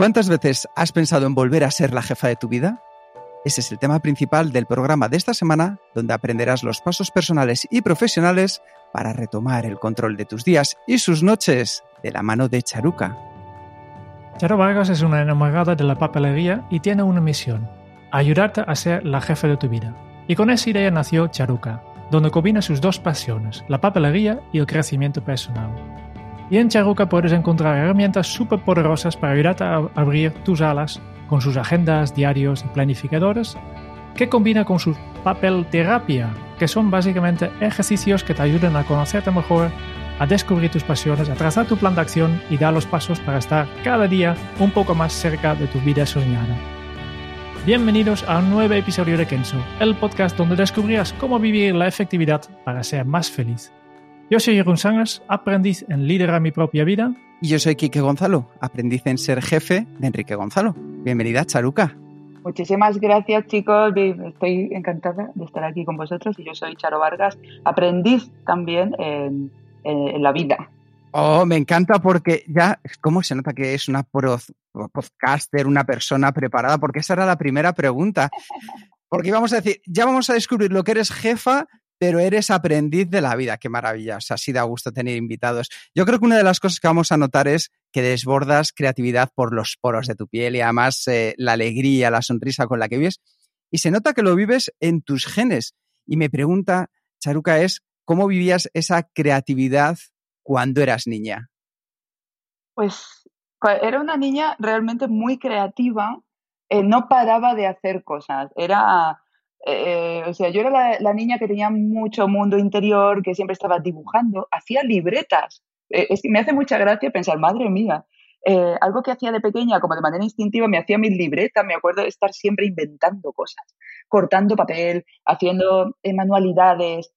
¿Cuántas veces has pensado en volver a ser la jefa de tu vida? Ese es el tema principal del programa de esta semana, donde aprenderás los pasos personales y profesionales para retomar el control de tus días y sus noches de la mano de Charuca. Charo Vargas es una enamorada de la papelería y tiene una misión, ayudarte a ser la jefa de tu vida. Y con esa idea nació Charuca, donde combina sus dos pasiones, la papelería y el crecimiento personal. Y en Charuca puedes encontrar herramientas súper poderosas para ayudarte a abrir tus alas con sus agendas, diarios y planificadores, que combina con su papel terapia, que son básicamente ejercicios que te ayudan a conocerte mejor, a descubrir tus pasiones, a trazar tu plan de acción y dar los pasos para estar cada día un poco más cerca de tu vida soñada. Bienvenidos a un nuevo episodio de Kenzo, el podcast donde descubrirás cómo vivir la efectividad para ser más feliz. Yo soy Jeroen Sangers, aprendiz en liderar mi propia vida. Y yo soy Quique Gonzalo, aprendiz en ser jefe de Enrique Gonzalo. Bienvenida, Charuca. Muchísimas gracias, chicos. Estoy encantada de estar aquí con vosotros. Y yo soy Charo Vargas, aprendiz también en, en la vida. Oh, me encanta porque ya, ¿cómo se nota que es una podcaster, una persona preparada? Porque esa era la primera pregunta. Porque vamos a decir, ya vamos a descubrir lo que eres jefa, pero eres aprendiz de la vida. Qué maravilla. O sea, sí da gusto tener invitados. Yo creo que una de las cosas que vamos a notar es que desbordas creatividad por los poros de tu piel y además eh, la alegría, la sonrisa con la que vives. Y se nota que lo vives en tus genes. Y me pregunta, Charuca, es cómo vivías esa creatividad cuando eras niña. Pues era una niña realmente muy creativa. Eh, no paraba de hacer cosas. Era eh, o sea, yo era la, niña que tenía mucho mundo interior, que siempre estaba dibujando, hacía libretas. Eh, me hace mucha gracia pensar, madre mía, eh, algo que hacía de pequeña, como de manera instintiva, me hacía mis libretas, me acuerdo de estar siempre inventando cosas, cortando papel, haciendo manualidades,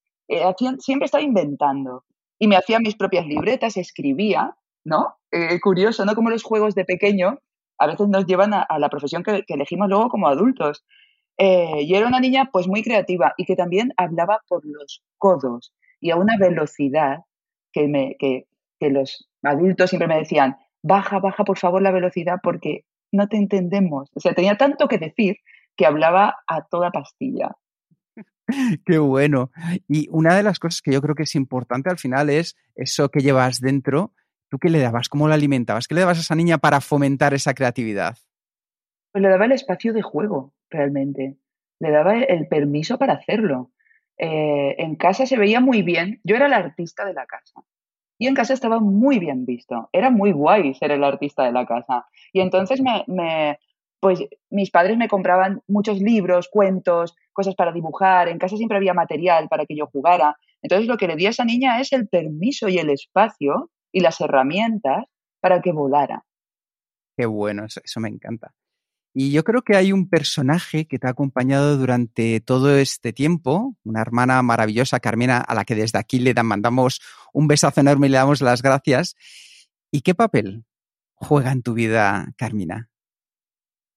siempre estaba inventando. Y me hacía mis propias libretas, escribía, ¿no? curioso, ¿no? Como los juegos de pequeño a veces nos llevan a, la profesión que elegimos luego como adultos. Eh, yo era una niña pues muy creativa y que también hablaba por los codos y a una velocidad que, me, que, que los adultos siempre me decían, baja, baja por favor la velocidad porque no te entendemos. O sea, tenía tanto que decir que hablaba a toda pastilla. Qué bueno. Y una de las cosas que yo creo que es importante al final es eso que llevas dentro. ¿Tú qué le dabas? ¿Cómo la alimentabas? ¿Qué le dabas a esa niña para fomentar esa creatividad? Pues le daba el espacio de juego realmente. Le daba el permiso para hacerlo. Eh, en casa se veía muy bien. Yo era la artista de la casa. Y en casa estaba muy bien visto. Era muy guay ser el artista de la casa. Y entonces me, pues mis padres me compraban muchos libros, cuentos, cosas para dibujar. En casa siempre había material para que yo jugara. Entonces lo que le di a esa niña es el permiso y el espacio y las herramientas para que volara. Qué bueno, eso me encanta. Y yo creo que hay un personaje que te ha acompañado durante todo este tiempo, una hermana maravillosa, Carmina, a la que desde aquí le mandamos un besazo enorme y le damos las gracias. ¿Y qué papel juega en tu vida, Carmina?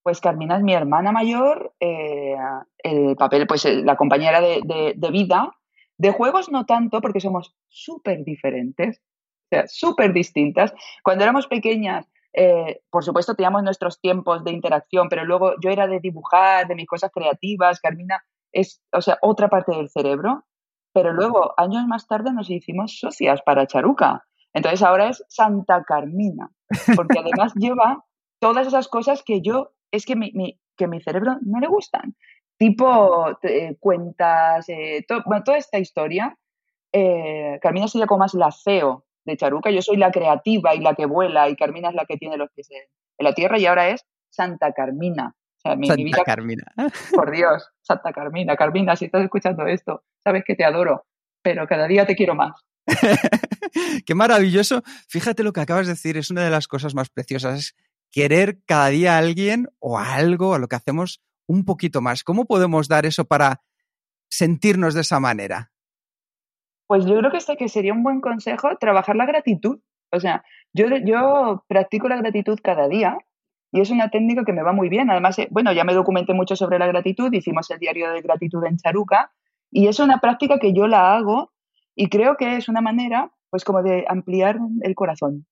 Pues Carmina es mi hermana mayor, eh, el papel, pues la compañera de, de vida. De juegos no tanto, porque somos súper diferentes, o sea, súper distintas. Cuando éramos pequeñas, eh, por supuesto, teníamos nuestros tiempos de interacción, pero luego yo era de dibujar, de mis cosas creativas, Carmina es, o sea, otra parte del cerebro, pero luego, años más tarde, nos hicimos socias para Charuca. Entonces ahora es Santa Carmina, porque además lleva todas esas cosas que yo, es que mi, que mi cerebro no le gustan. Tipo eh, cuentas, eh, toda esta historia. Carmina sería como más la CEO de Charuca. Yo soy la creativa y la que vuela y Carmina es la que tiene los pies en, la tierra y ahora es Santa Carmina. Santa Carmina. Por Dios. Santa Carmina. Carmina, si estás escuchando esto, sabes que te adoro, pero cada día te quiero más. Qué maravilloso. Fíjate lo que acabas de decir, es una de las cosas más preciosas, es querer cada día a alguien o a algo, a lo que hacemos un poquito más. ¿Cómo podemos dar eso para sentirnos de esa manera? Pues yo creo que, este, que sería un buen consejo trabajar la gratitud. O sea, yo, yo practico la gratitud cada día y es una técnica que me va muy bien. Además, eh, bueno, ya me documenté mucho sobre la gratitud, hicimos el diario de gratitud en Charuca y es una práctica que yo la hago y creo que es una manera, pues como de ampliar el corazón.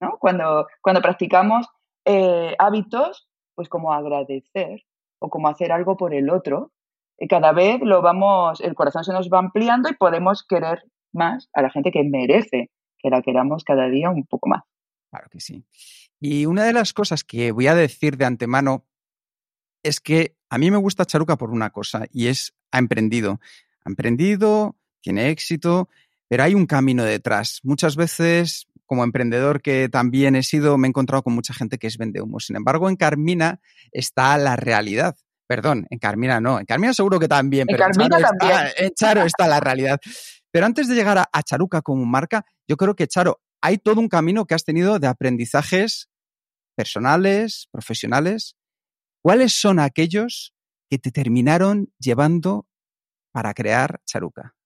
¿no? Cuando, cuando practicamos eh, hábitos, pues como agradecer o como hacer algo por el otro, cada vez lo vamos, el corazón se nos va ampliando y podemos querer más a la gente que merece que la queramos cada día un poco más. Claro que sí. Y una de las cosas que voy a decir de antemano es que a mí me gusta Charuca por una cosa y es ha emprendido. Ha emprendido, tiene éxito, pero hay un camino detrás. Muchas veces, como emprendedor que también he sido, me he encontrado con mucha gente que es vende humo. Sin embargo, en Carmina está la realidad. Perdón, en Carmina no. En Carmina seguro que también, pero en, Charo, Está, en Charo está la realidad. Pero antes de llegar a, Charuca como marca, yo creo que, Charo, hay todo un camino que has tenido de aprendizajes personales, profesionales. ¿Cuáles son aquellos que te terminaron llevando para crear Charuca?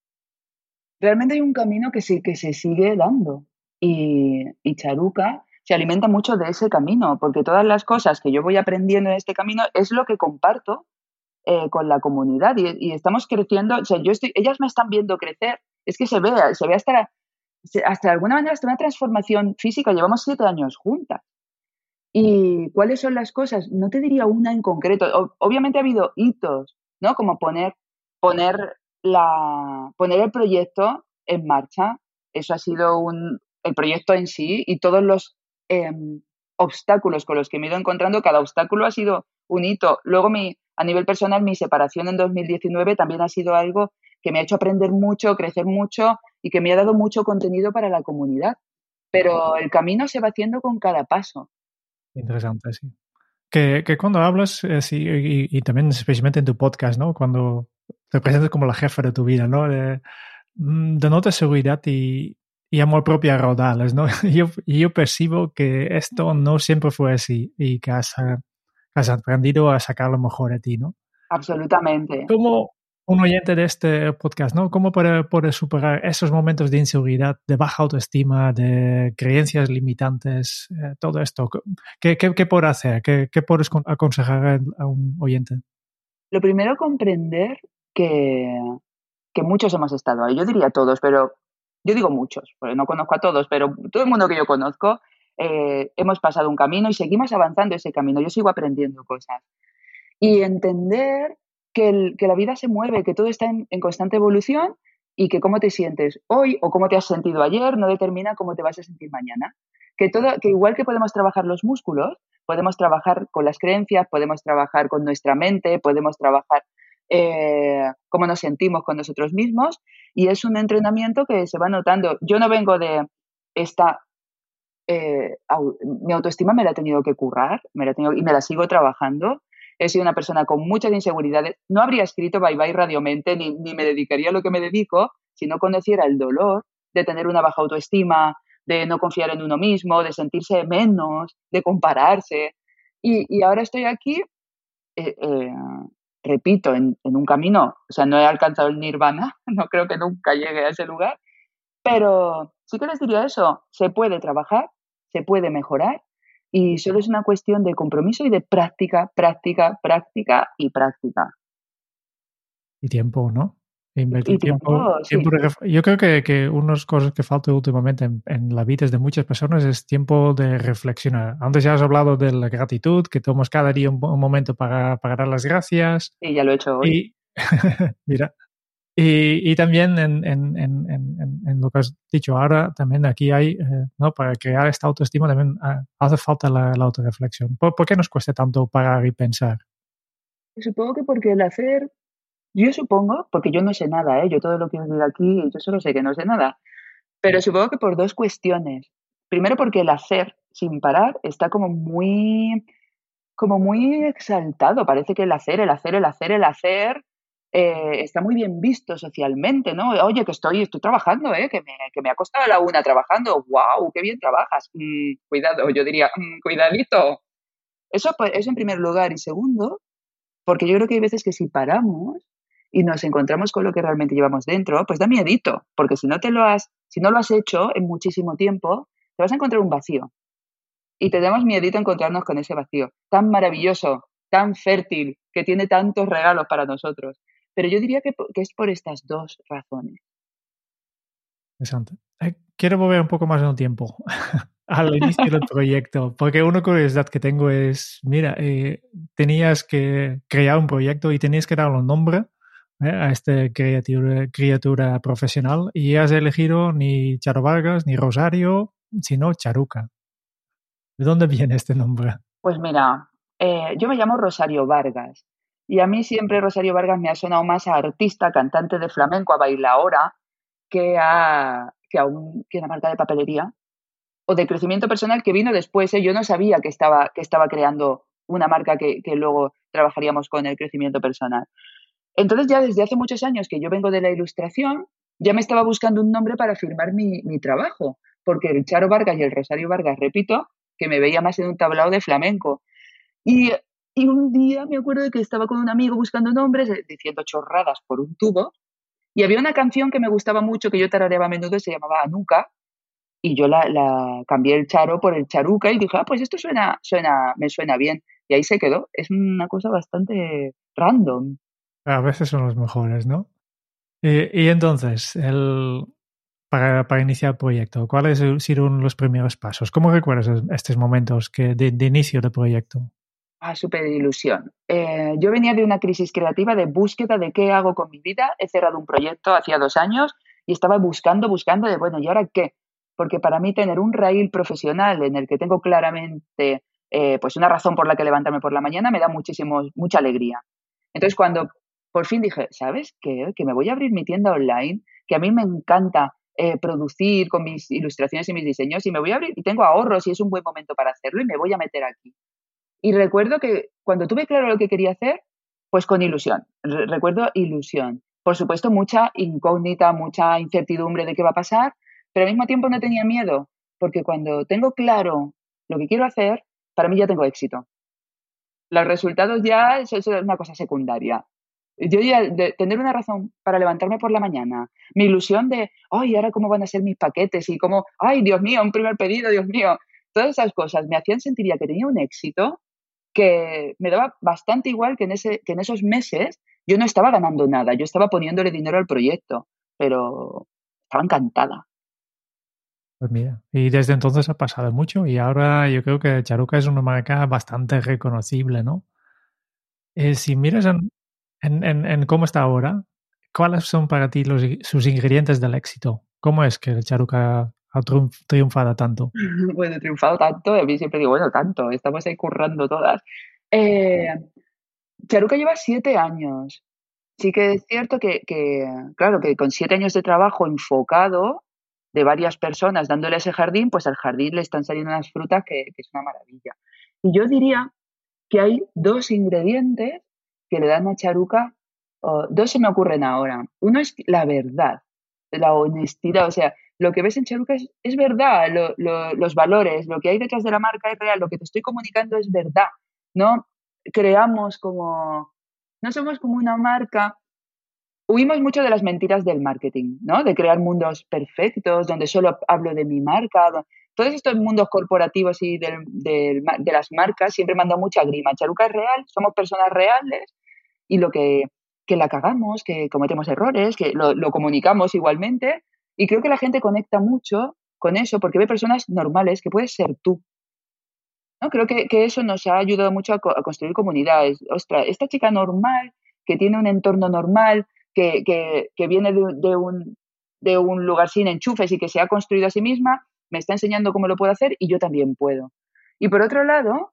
realmente hay un camino que, sí, que se sigue dando y, Charuca se alimenta mucho de ese camino, porque todas las cosas que yo voy aprendiendo en este camino es lo que comparto eh, con la comunidad y, estamos creciendo, o sea, yo estoy, ellas me están viendo crecer, es que se ve, se ve hasta, hasta de alguna manera hasta una transformación física, llevamos siete años juntas. ¿Y cuáles son las cosas? No te diría una en concreto. obviamente ha habido hitos, ¿no? Como poner, poner la, poner el proyecto en marcha. Eso ha sido un, el proyecto en sí y todos los em, obstáculos con los que me he ido encontrando, cada obstáculo ha sido un hito. Luego, mi, a nivel personal, mi separación en 2019 también ha sido algo que me ha hecho aprender mucho, crecer mucho y que me ha dado mucho contenido para la comunidad. Pero el camino se va haciendo con cada paso. Interesante, sí. Que, que cuando hablas, eh, y, y, también especialmente en tu podcast, ¿no? Cuando te presentas como la jefa de tu vida, ¿no? De, mm, denota seguridad y, y amor propio a raudales, ¿no? Yo, yo percibo que esto no siempre fue así y que has, has aprendido a sacar lo mejor de ti, ¿no? Absolutamente. Como un oyente de este podcast, ¿no? ¿Cómo puedes superar esos momentos de inseguridad, de baja autoestima, de creencias limitantes, eh, todo esto? ¿Qué, qué, qué puedes hacer? ¿Qué, ¿Qué puedes aconsejar a un oyente? Lo primero, comprender que, que muchos hemos estado ahí. Yo diría todos, pero yo digo muchos, porque no conozco a todos, pero todo el mundo que yo conozco eh, hemos pasado un camino y seguimos avanzando ese camino. Yo sigo aprendiendo cosas. Y entender que, la vida se mueve, que todo está en, en, constante evolución y que cómo te sientes hoy o cómo te has sentido ayer no determina cómo te vas a sentir mañana. Que, todo, que igual que podemos trabajar los músculos, podemos trabajar con las creencias, podemos trabajar con nuestra mente, podemos trabajar eh, cómo nos sentimos con nosotros mismos y es un entrenamiento que se va notando. Yo no vengo de esta... Eh, mi autoestima me la he tenido que currar me la y me la sigo trabajando. He sido una persona con muchas inseguridades. No habría escrito Bye Bye Radiomente ni, ni me dedicaría a lo que me dedico si no conociera el dolor de tener una baja autoestima, de no confiar en uno mismo, de sentirse menos, de compararse. Y, ahora estoy aquí, eh, eh, repito, en, un camino, o sea, no he alcanzado el nirvana, no creo que nunca llegue a ese lugar, pero sí que les diría eso, se puede trabajar, se puede mejorar y solo es una cuestión de compromiso y de práctica, práctica, práctica y práctica. Y tiempo, ¿no? Invertir tiempo. Yo creo que, que unas cosas que falta últimamente en, la vida de muchas personas es tiempo de reflexionar. Antes ya has hablado de la gratitud, que tomas cada día un, momento para, para, dar las gracias. Sí, ya lo he hecho hoy. Y, mira. Y, y también en, en, en, lo que has dicho ahora, también aquí hay, eh, ¿no? Para crear esta autoestima también ah, hace falta la, la autorreflexión. ¿Por, ¿Por, qué nos cuesta tanto parar y pensar? Supongo que porque el hacer yo supongo, porque yo no sé nada, ¿eh? yo todo lo que os digo aquí, yo solo sé que no sé nada, pero supongo que por dos cuestiones. Primero porque el hacer sin parar está como muy como muy exaltado. Parece que el hacer, el hacer, el hacer, el hacer eh, está muy bien visto socialmente, ¿no? Oye, que estoy, estoy trabajando, ¿eh? Que me, que me ha costado la una trabajando. ¡Wow! ¡Qué bien trabajas! Mm, cuidado, yo diría, mm, cuidadito. Eso, pues, eso en primer lugar. Y segundo, porque yo creo que hay veces que si paramos y nos encontramos con lo que realmente llevamos dentro, pues da miedito, porque si no te lo has, si no lo has hecho en muchísimo tiempo, te vas a encontrar un vacío. Y tenemos miedito encontrarnos con ese vacío tan maravilloso, tan fértil, que tiene tantos regalos para nosotros. Pero yo diría que, es por estas dos razones. Interesante. Eh, quiero volver un poco más en un tiempo al inicio del proyecto, porque una curiosidad que tengo es, mira, eh, tenías que crear un proyecto y tenías que darle un nombre ¿eh? a esta criatura, criatura profesional y has elegido ni Charo Vargas ni Rosario, sino Charuca. ¿De dónde viene este nombre? Pues mira, eh, yo me llamo Rosario Vargas y a mí siempre Rosario Vargas me ha sonado más a artista, cantante de flamenco, a bailaora, que a, que a, que una marca de papelería o de crecimiento personal que vino después. ¿eh? Yo no sabía que estaba, que estaba creando una marca que, que luego trabajaríamos con el crecimiento personal. Entonces ya desde hace muchos años que yo vengo de la ilustración, ya me estaba buscando un nombre para firmar mi, trabajo, porque el Charo Vargas y el Rosario Vargas, repito, que me veía más en un tablao de flamenco. Y, un día me acuerdo de que estaba con un amigo buscando nombres, eh, diciendo chorradas por un tubo, y había una canción que me gustaba mucho, que yo tarareaba a menudo, se llamaba Anuka, y yo la, la, cambié el charo por el charuca y dije, ah, pues esto suena, suena, me suena bien. Y ahí se quedó. Es una cosa bastante random. A veces son los mejores, ¿no? Y, entonces, el, para, para, iniciar el proyecto, ¿cuáles fueron los primeros pasos? ¿Cómo recuerdas estos momentos de, inicio del proyecto? Ah, súper ilusión. Eh, yo venía de una crisis creativa de búsqueda de qué hago con mi vida. He cerrado un proyecto hacía dos años y estaba buscando, buscando de, bueno, ¿y ahora qué? Porque para mí tener un raíl profesional en el que tengo claramente eh, pues una razón por la que levantarme por la mañana me da muchísimo, mucha alegría. Entonces, cuando por fin dije, ¿sabes qué? Que me voy a abrir mi tienda online, que a mí me encanta eh, producir con mis ilustraciones y mis diseños y me voy a abrir y tengo ahorros y es un buen momento para hacerlo y me voy a meter aquí. Y recuerdo que cuando tuve claro lo que quería hacer, pues con ilusión, recuerdo ilusión. Por supuesto, mucha incógnita, mucha incertidumbre de qué va a pasar, pero al mismo tiempo no tenía miedo, porque cuando tengo claro lo que quiero hacer, para mí ya tengo éxito. Los resultados ya es una cosa secundaria. Yo ya de tener una razón para levantarme por la mañana, mi ilusión de, ay, ahora cómo van a ser mis paquetes y cómo, ay, Dios mío, un primer pedido, Dios mío, todas esas cosas me hacían sentir ya que tenía un éxito que me daba bastante igual que en, ese, que en esos meses yo no estaba ganando nada, yo estaba poniéndole dinero al proyecto, pero estaba encantada. Pues mira, y desde entonces ha pasado mucho y ahora yo creo que Charuca es una marca bastante reconocible, ¿no? Eh, si miras en, en, en, cómo está ahora, ¿cuáles son para ti los, sus ingredientes del éxito? ¿Cómo es que el Charuca ha triunfado tanto? Bueno, triunfado tanto, a mí siempre digo, bueno, tanto, estamos ahí currando todas. Eh, Charuca lleva siete años. Sí que es cierto que, que, claro, que con siete años de trabajo enfocado de varias personas dándole ese jardín, pues al jardín le están saliendo unas frutas que, que es una maravilla. Y yo diría que hay dos ingredientes que le dan a Charuca, dos se me ocurren ahora. Uno es la verdad, la honestidad, o sea, lo que ves en Charuca es, verdad, los valores, lo que hay detrás de la marca es real, lo que te estoy comunicando es verdad. No creamos como, no somos como una marca. Huimos mucho de las mentiras del marketing, ¿no? De crear mundos perfectos, donde solo hablo de mi marca. Todos estos mundos corporativos y de las marcas siempre mandan mucha grima. Charuca es real, somos personas reales y lo que, que la cagamos, que cometemos errores, que lo, comunicamos igualmente. Y creo que la gente conecta mucho con eso porque ve personas normales que puedes ser tú. ¿no? Creo que, que eso nos ha ayudado mucho a, construir comunidades. Ostras, esta chica normal, que tiene un entorno normal, que, que, que viene de, de, un, de un lugar sin enchufes y que se ha construido a sí misma, me está enseñando cómo lo puedo hacer y yo también puedo. Y por otro lado,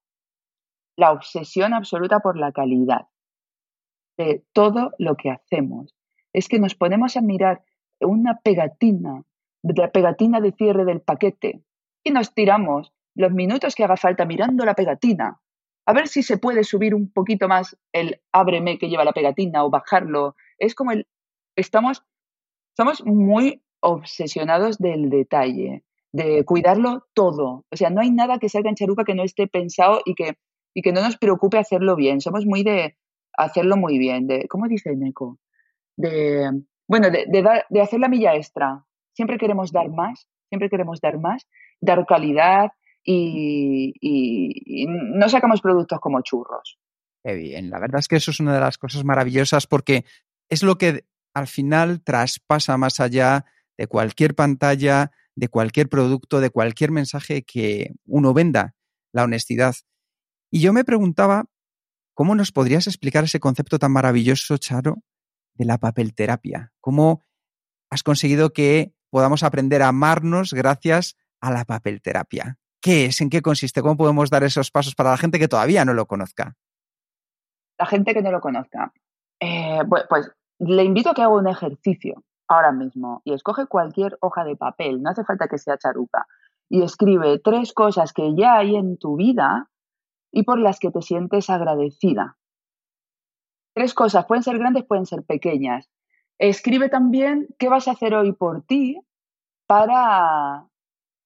la obsesión absoluta por la calidad de todo lo que hacemos. Es que nos ponemos a mirar una pegatina, la pegatina de cierre del paquete, y nos tiramos los minutos que haga falta mirando la pegatina. a ver si se puede subir un poquito más el ábreme que lleva la pegatina o bajarlo. Es como el, estamos, estamos muy obsesionados del detalle, de cuidarlo todo. O sea, no hay nada que salga en Charuca que no esté pensado y que, y que no nos preocupe hacerlo bien. Somos muy de hacerlo muy bien, de, ¿cómo dice Neko? De, bueno, de, de hacer la milla extra. Siempre queremos dar más, siempre queremos dar más, dar calidad, y, no sacamos productos como churros. Qué bien, la verdad es que eso es una de las cosas maravillosas porque es lo que al final traspasa más allá de cualquier pantalla, de cualquier producto, de cualquier mensaje que uno venda, la honestidad. Y yo me preguntaba, ¿cómo nos podrías explicar ese concepto tan maravilloso, Charo, de la papelterapia? ¿Cómo has conseguido que podamos aprender a amarnos gracias a la papelterapia? ¿Qué es? ¿En qué consiste? ¿Cómo podemos dar esos pasos para la gente que todavía no lo conozca? La gente que no lo conozca. Eh, pues, le invito a que haga un ejercicio ahora mismo y escoge cualquier hoja de papel, no hace falta que sea charuca, y escribe tres cosas que ya hay en tu vida y por las que te sientes agradecida. Tres cosas, pueden ser grandes, pueden ser pequeñas. Escribe también qué vas a hacer hoy por ti para,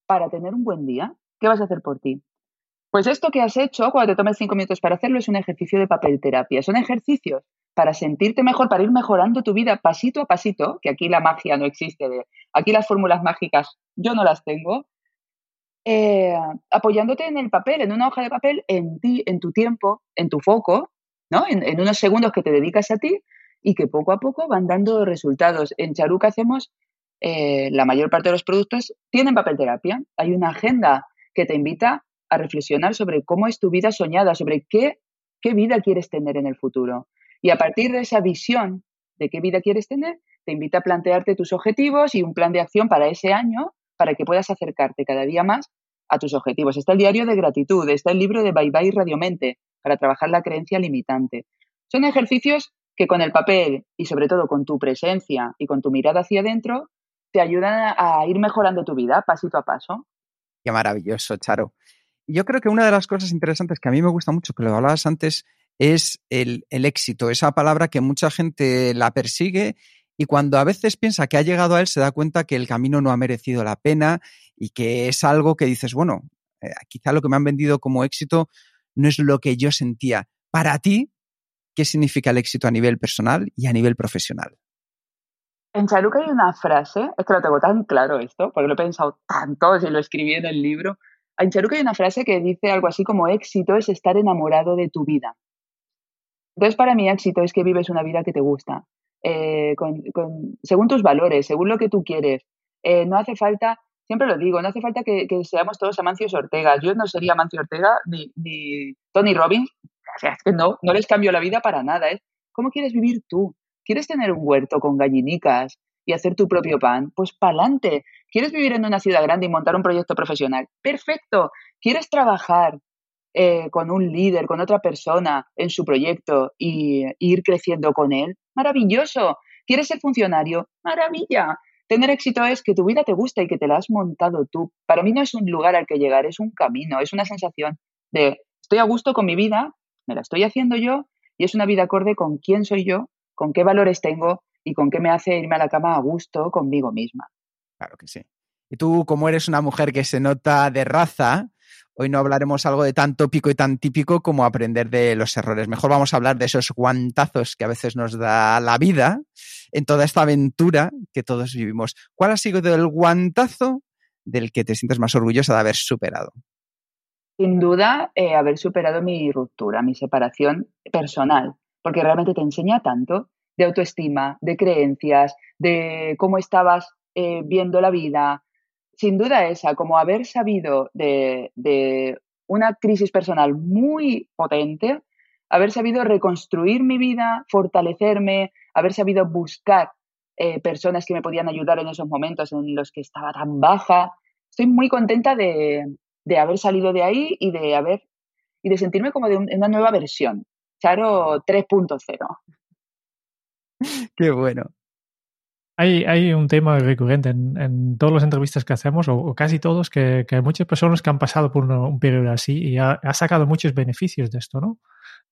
para tener un buen día. ¿Qué vas a hacer por ti? Pues esto que has hecho, cuando te tomes cinco minutos para hacerlo, es un ejercicio de papel terapia. Son ejercicios para sentirte mejor, para ir mejorando tu vida pasito a pasito, que aquí la magia no existe, aquí las fórmulas mágicas yo no las tengo, eh, apoyándote en el papel, en una hoja de papel, en ti, en tu tiempo, en tu foco, ¿no? en, unos segundos que te dedicas a ti y que poco a poco van dando resultados. En Charuca hacemos, eh, la mayor parte de los productos tienen papel terapia. Hay una agenda que te invita a reflexionar sobre cómo es tu vida soñada, sobre qué, qué vida quieres tener en el futuro. Y a partir de esa visión de qué vida quieres tener, te invita a plantearte tus objetivos y un plan de acción para ese año para que puedas acercarte cada día más a tus objetivos. Está el diario de gratitud, está el libro de Bye Bye Radiomente para trabajar la creencia limitante. Son ejercicios que con el papel y sobre todo con tu presencia y con tu mirada hacia adentro te ayudan a ir mejorando tu vida pasito a paso. Qué maravilloso, Charo. Yo creo que una de las cosas interesantes que a mí me gusta mucho, que lo hablabas antes, es el, éxito, esa palabra que mucha gente la persigue y cuando a veces piensa que ha llegado a él se da cuenta que el camino no ha merecido la pena y que es algo que dices, bueno, eh, quizá lo que me han vendido como éxito no es lo que yo sentía. Para ti, ¿qué significa el éxito a nivel personal y a nivel profesional? En Charuca hay una frase, es que lo tengo tan claro esto, porque lo he pensado tanto y lo escribí en el libro. En Charuca hay una frase que dice algo así como éxito es estar enamorado de tu vida. Entonces, para mí, éxito es que vives una vida que te gusta, eh, según tus valores, según lo que tú quieres. Eh, no hace falta, siempre lo digo, no hace falta que, seamos todos Amancios Ortega. Yo no sería Amancio Ortega ni, ni Tony Robbins. O sea, es que no, no les cambio la vida para nada. ¿eh? ¿Cómo quieres vivir tú? ¿Quieres tener un huerto con gallinicas y hacer tu propio pan? Pues pa'lante. ¿Quieres vivir en una ciudad grande y montar un proyecto profesional? Perfecto. ¿Quieres trabajar eh, con un líder, con otra persona en su proyecto y, ir creciendo con él? Maravilloso. ¿Quieres ser funcionario? Maravilla. Tener éxito es que tu vida te gusta y que te la has montado tú. Para mí no es un lugar al que llegar, es un camino, es una sensación de estoy a gusto con mi vida, me la estoy haciendo yo y es una vida acorde con quién soy yo con qué valores tengo y con qué me hace irme a la cama a gusto conmigo misma. Claro que sí. Y tú, como eres una mujer que se nota de raza, hoy no hablaremos algo de tan tópico y tan típico como aprender de los errores. Mejor vamos a hablar de esos guantazos que a veces nos da la vida en toda esta aventura que todos vivimos. ¿Cuál ha sido el guantazo del que te sientes más orgullosa de haber superado? Sin duda, eh, haber superado mi ruptura, mi separación personal porque realmente te enseña tanto de autoestima, de creencias, de cómo estabas eh, viendo la vida. Sin duda esa, como haber sabido de, una crisis personal muy potente, haber sabido reconstruir mi vida, fortalecerme, haber sabido buscar eh, personas que me podían ayudar en esos momentos en los que estaba tan baja. Estoy muy contenta de, haber salido de ahí y de haber y de sentirme como de una nueva versión. Charo 3.0. Qué bueno. Hay, hay un tema recurrente en, en todas las entrevistas que hacemos, o, o casi todos, que, que, hay muchas personas que han pasado por un, periodo así y ha, ha, sacado muchos beneficios de esto, ¿no?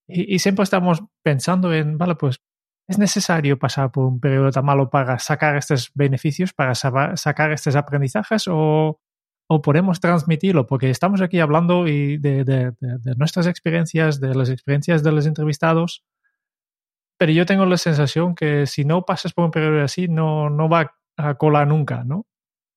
Y, y, siempre estamos pensando en, vale, pues es necesario pasar por un periodo tan malo para sacar estos beneficios, para sacar estos aprendizajes o, o podemos transmitirlo, porque estamos aquí hablando y de, de, de, de nuestras experiencias, de las experiencias de los entrevistados pero yo tengo la sensación que si no pasas por un periodo así, no, no va a colar nunca, ¿no?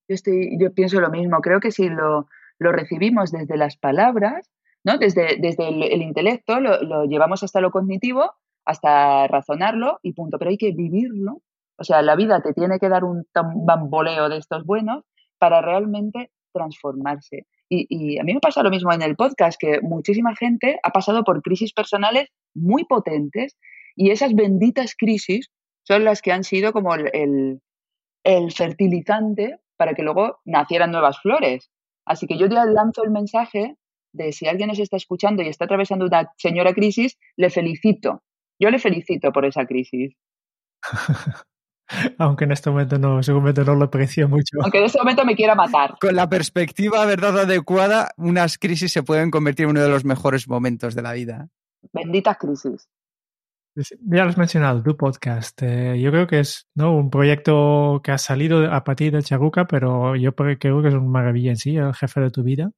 Yo, estoy, yo pienso lo mismo. Creo que si lo, lo recibimos desde las palabras, ¿no? desde, desde el, el intelecto, lo, lo, llevamos hasta lo cognitivo, hasta razonarlo y punto. Pero hay que vivirlo. O sea, la vida te tiene que dar un bamboleo de estos buenos para realmente transformarse. Y, y, a mí me pasa lo mismo en el podcast, que muchísima gente ha pasado por crisis personales muy potentes y esas benditas crisis son las que han sido como el, el, el fertilizante para que luego nacieran nuevas flores. Así que yo ya lanzo el mensaje de si alguien nos está escuchando y está atravesando una señora crisis, le felicito. Yo le felicito por esa crisis. Aunque en este momento no, seguramente no lo aprecio mucho. Aunque en este momento me quiera matar. Con la perspectiva, verdad, adecuada, unas crisis se pueden convertir en uno de los mejores momentos de la vida. Benditas crisis. Ya lo has mencionado, tu podcast. Eh, yo creo que es ¿no? un proyecto que ha salido a partir de Charuca, pero yo creo que es una maravilla en sí, el jefe de tu vida.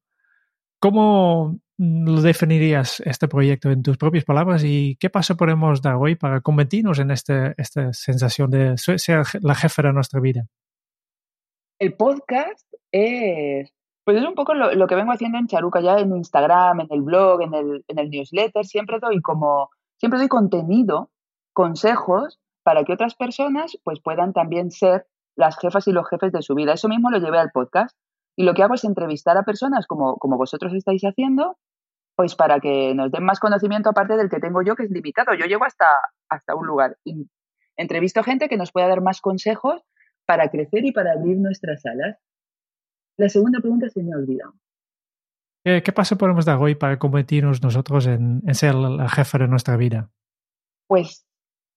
¿Cómo lo definirías este proyecto en tus propias palabras y qué paso podemos dar hoy para convertirnos en este, esta sensación de ser la jefa de nuestra vida? El podcast es, pues es un poco lo, lo que vengo haciendo en Charuca ya en Instagram, en el blog, en el, en el newsletter. Siempre doy como siempre doy contenido, consejos para que otras personas pues puedan también ser las jefas y los jefes de su vida. Eso mismo lo llevé al podcast y lo que hago es entrevistar a personas como, como vosotros estáis haciendo, pues para que nos den más conocimiento aparte del que tengo yo, que es limitado. Yo llego hasta, hasta un lugar. Y entrevisto gente que nos pueda dar más consejos para crecer y para abrir nuestras alas. La segunda pregunta se me ha olvidado. ¿Qué, ¿Qué, paso podemos dar hoy para convertirnos nosotros en, ser la jefa de nuestra vida? Pues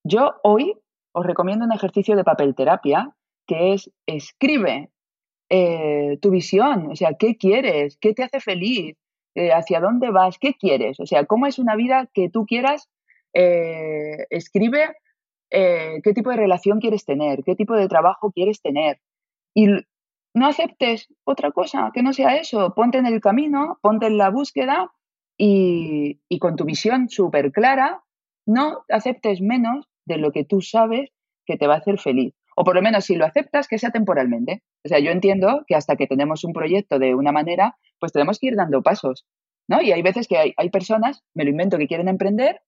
yo hoy os recomiendo un ejercicio de papel terapia que es escribe eh, tu visión, o sea, ¿qué quieres? ¿Qué te hace feliz? Eh, ¿Hacia dónde vas? ¿Qué quieres? O sea, ¿cómo es una vida que tú quieras? Eh, escribe qué tipo de relación quieres tener, qué tipo de trabajo quieres tener. Y no aceptes otra cosa que no sea eso. Ponte en el camino, ponte en la búsqueda y, con tu visión súper clara, no aceptes menos de lo que tú sabes que te va a hacer feliz. O por lo menos si lo aceptas, que sea temporalmente. O sea, yo entiendo que hasta que tenemos un proyecto de una manera, pues tenemos que ir dando pasos. ¿no? Y hay veces que hay, hay personas, me lo invento, que quieren emprender,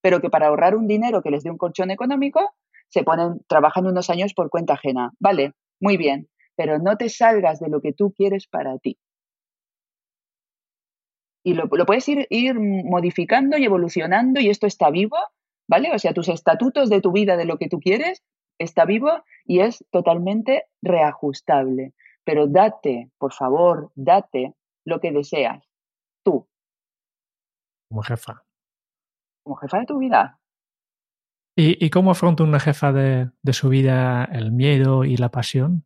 pero que para ahorrar un dinero que les dé un colchón económico, se ponen, trabajan unos años por cuenta ajena. Vale, muy bien, pero no te salgas de lo que tú quieres para ti. Y lo, lo puedes ir, ir, modificando y evolucionando y esto está vivo, ¿vale? O sea, tus estatutos de tu vida, de lo que tú quieres, está vivo y es totalmente reajustable. Pero date, por favor, date lo que deseas, tú. Como jefa. Como jefa de tu vida. ¿Y, y cómo afronta una jefa de, de su vida el miedo y la pasión?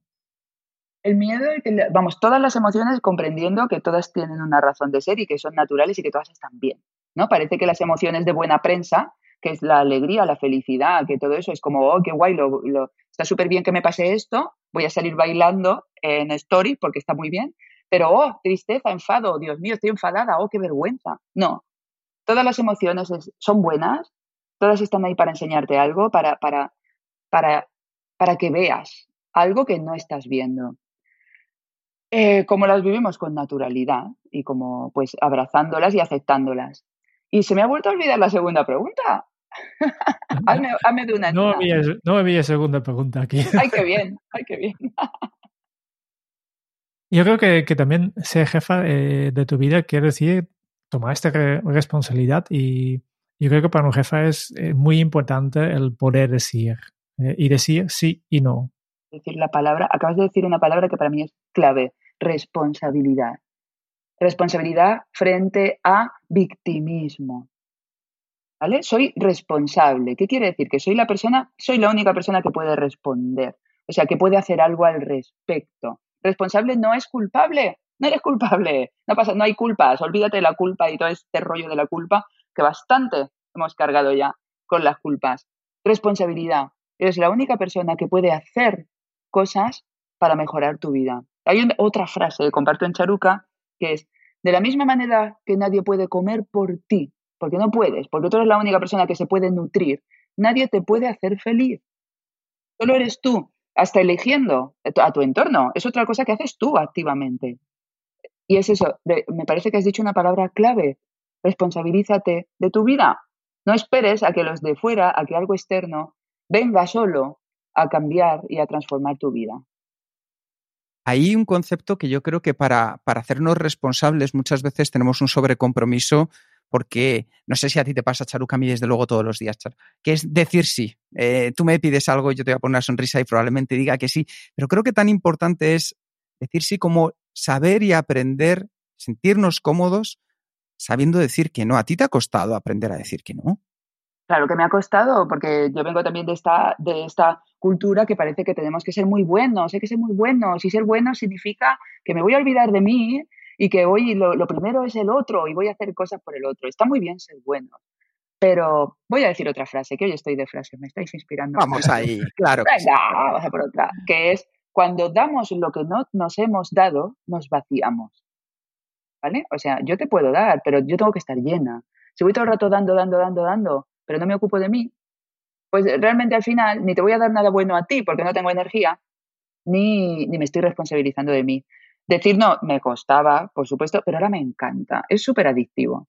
El miedo, vamos, todas las emociones comprendiendo que todas tienen una razón de ser y que son naturales y que todas están bien, ¿no? Parece que las emociones de buena prensa, que es la alegría, la felicidad, que todo eso es como, oh, qué guay, lo, está súper bien que me pase esto, voy a salir bailando en story porque está muy bien, pero, oh, tristeza, enfado, Dios mío, estoy enfadada, oh, qué vergüenza. No, todas las emociones es, son buenas, todas están ahí para enseñarte algo, para, para, para, para que veas algo que no estás viendo. Eh, como las vivimos con naturalidad y como pues abrazándolas y aceptándolas. Y se me ha vuelto a olvidar la segunda pregunta. hazme, hazme, de una. No había, no había segunda pregunta aquí. ay, qué bien, ay, qué bien. Yo creo que, que también ser jefa eh, de tu vida quiere decir tomar esta re responsabilidad y yo creo que para un jefa es eh, muy importante el poder decir eh, y decir sí y no decir la palabra, acabas de decir una palabra que para mí es clave, responsabilidad. Responsabilidad frente a victimismo. ¿Vale? Soy responsable. ¿Qué quiere decir? Que soy la persona, soy la única persona que puede responder. O sea, que puede hacer algo al respecto. Responsable no es culpable, no eres culpable, no pasa, no hay culpas, olvídate de la culpa y todo este rollo de la culpa, que bastante hemos cargado ya con las culpas. Responsabilidad. Eres la única persona que puede hacer cosas para mejorar tu vida. Hay otra frase que comparto en Charuca que es, de la misma manera que nadie puede comer por ti, porque no puedes, porque tú eres la única persona que se puede nutrir, nadie te puede hacer feliz. Solo eres tú, hasta eligiendo a tu entorno. Es otra cosa que haces tú activamente. Y es eso, me parece que has dicho una palabra clave, responsabilízate de tu vida. No esperes a que los de fuera, a que algo externo venga solo a cambiar y a transformar tu vida. Hay un concepto que yo creo que para, para hacernos responsables muchas veces tenemos un sobrecompromiso porque no sé si a ti te pasa, Charuca, a mí desde luego todos los días, que es decir sí. Eh, tú me pides algo, yo te voy a poner una sonrisa y probablemente diga que sí, pero creo que tan importante es decir sí como saber y aprender, sentirnos cómodos sabiendo decir que no. ¿A ti te ha costado aprender a decir que no? Claro que me ha costado, porque yo vengo también de esta, de esta cultura que parece que tenemos que ser muy buenos, hay que ser muy buenos, y ser bueno significa que me voy a olvidar de mí y que hoy lo, lo primero es el otro y voy a hacer cosas por el otro. Está muy bien ser bueno, pero voy a decir otra frase, que hoy estoy de frase, me estáis inspirando. Vamos ahí, claro. Venga, vamos a por otra, que es cuando damos lo que no nos hemos dado, nos vaciamos. ¿Vale? O sea, yo te puedo dar, pero yo tengo que estar llena. Si voy todo el rato dando, dando, dando, dando, pero no me ocupo de mí, pues realmente al final ni te voy a dar nada bueno a ti porque no tengo energía, ni, ni me estoy responsabilizando de mí. Decir no me costaba, por supuesto, pero ahora me encanta. Es súper adictivo.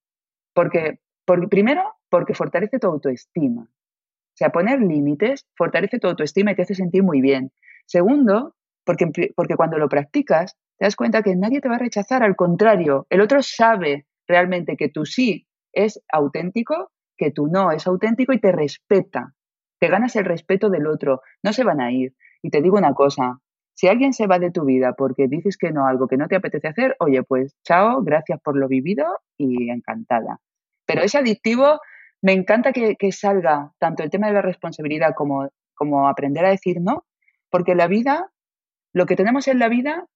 Porque, por, primero, porque fortalece tu autoestima. O sea, poner límites fortalece tu autoestima y te hace sentir muy bien. Segundo, porque, porque cuando lo practicas, te das cuenta que nadie te va a rechazar, al contrario, el otro sabe realmente que tu sí es auténtico que tú no es auténtico y te respeta. Te ganas el respeto del otro. No se van a ir. Y te digo una cosa, si alguien se va de tu vida porque dices que no, algo que no te apetece hacer, oye, pues chao, gracias por lo vivido y encantada. Pero es adictivo, me encanta que, que salga tanto el tema de la responsabilidad como, como aprender a decir no, porque la vida, lo que tenemos en la vida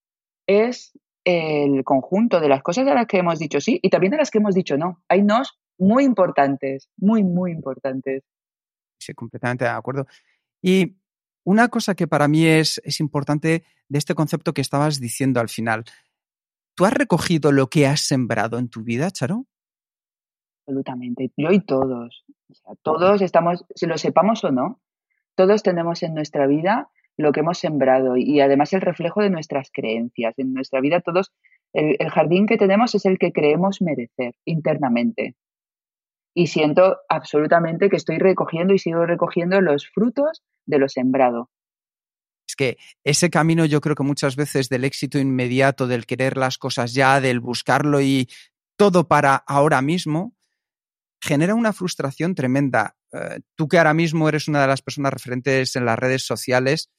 es el conjunto de las cosas de las que hemos dicho sí y también de las que hemos dicho no. Hay nos muy importantes, muy, muy importantes. Sí, completamente de acuerdo. Y una cosa que para mí es, es importante de este concepto que estabas diciendo al final, ¿tú has recogido lo que has sembrado en tu vida, Charo? Absolutamente, yo y todos. todos estamos, si lo sepamos o no, todos tenemos en nuestra vida lo que hemos sembrado y además el reflejo de nuestras creencias. En nuestra vida todos, el jardín que tenemos es el que creemos merecer internamente y siento absolutamente que estoy recogiendo y sigo recogiendo los frutos de lo sembrado. Es que ese camino yo creo que muchas veces del éxito inmediato, del querer las cosas ya, del buscarlo y todo para ahora mismo, genera una frustración tremenda. Eh, tú que ahora mismo eres una de las personas referentes en las redes sociales,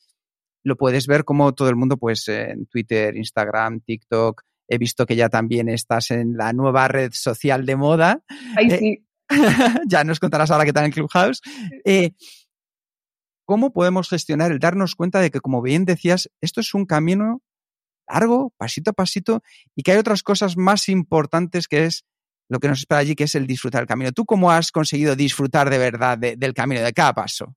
lo puedes ver como todo el mundo, pues en Twitter, Instagram, TikTok. He visto que ya también estás en la nueva red social de moda. Ay, eh, sí. ya nos contarás ahora qué tal en Clubhouse. Eh, ¿Cómo podemos gestionar el darnos cuenta de que, como bien decías, esto es un camino largo, pasito a pasito, y que hay otras cosas más importantes que es lo que nos espera allí, que es el disfrutar del camino. ¿Tú cómo has conseguido disfrutar de verdad del camino, de cada paso?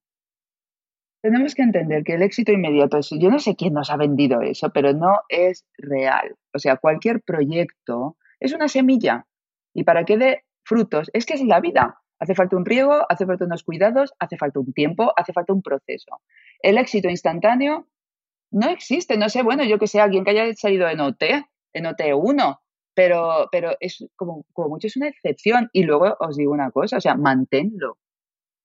Tenemos que entender que el éxito inmediato es, yo no sé quién nos ha vendido eso, pero no es real. O sea, cualquier proyecto es una semilla y para que dé frutos. Es que es la vida. Hace falta un riego, hace falta unos cuidados, hace falta un tiempo, hace falta un proceso. El éxito instantáneo no existe. No sé, bueno, yo que sé, alguien que haya salido en OT, en OT1, pero, pero es como, como mucho es una excepción. Y luego os digo una cosa, o sea, manténlo.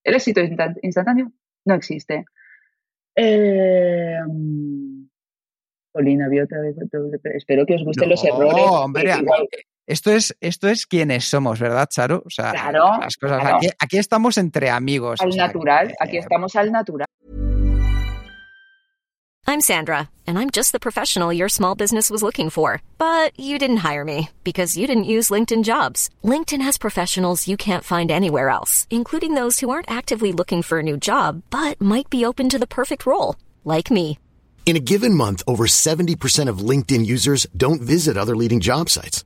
El éxito instantáneo no existe. Eh, Polina, vi otra vez. Espero que os gusten los errores. Hombre, esto es, esto es quienes somos, ¿verdad, Charo? O sea, claro, las cosas. Claro. Aquí, aquí, estamos entre amigos. Al o sea, natural, eh, aquí estamos al natural. I'm Sandra, and I'm just the professional your small business was looking for. But you didn't hire me because you didn't use LinkedIn jobs. LinkedIn has professionals you can't find anywhere else, including those who aren't actively looking for a new job, but might be open to the perfect role, like me. In a given month, over 70% of LinkedIn users don't visit other leading job sites.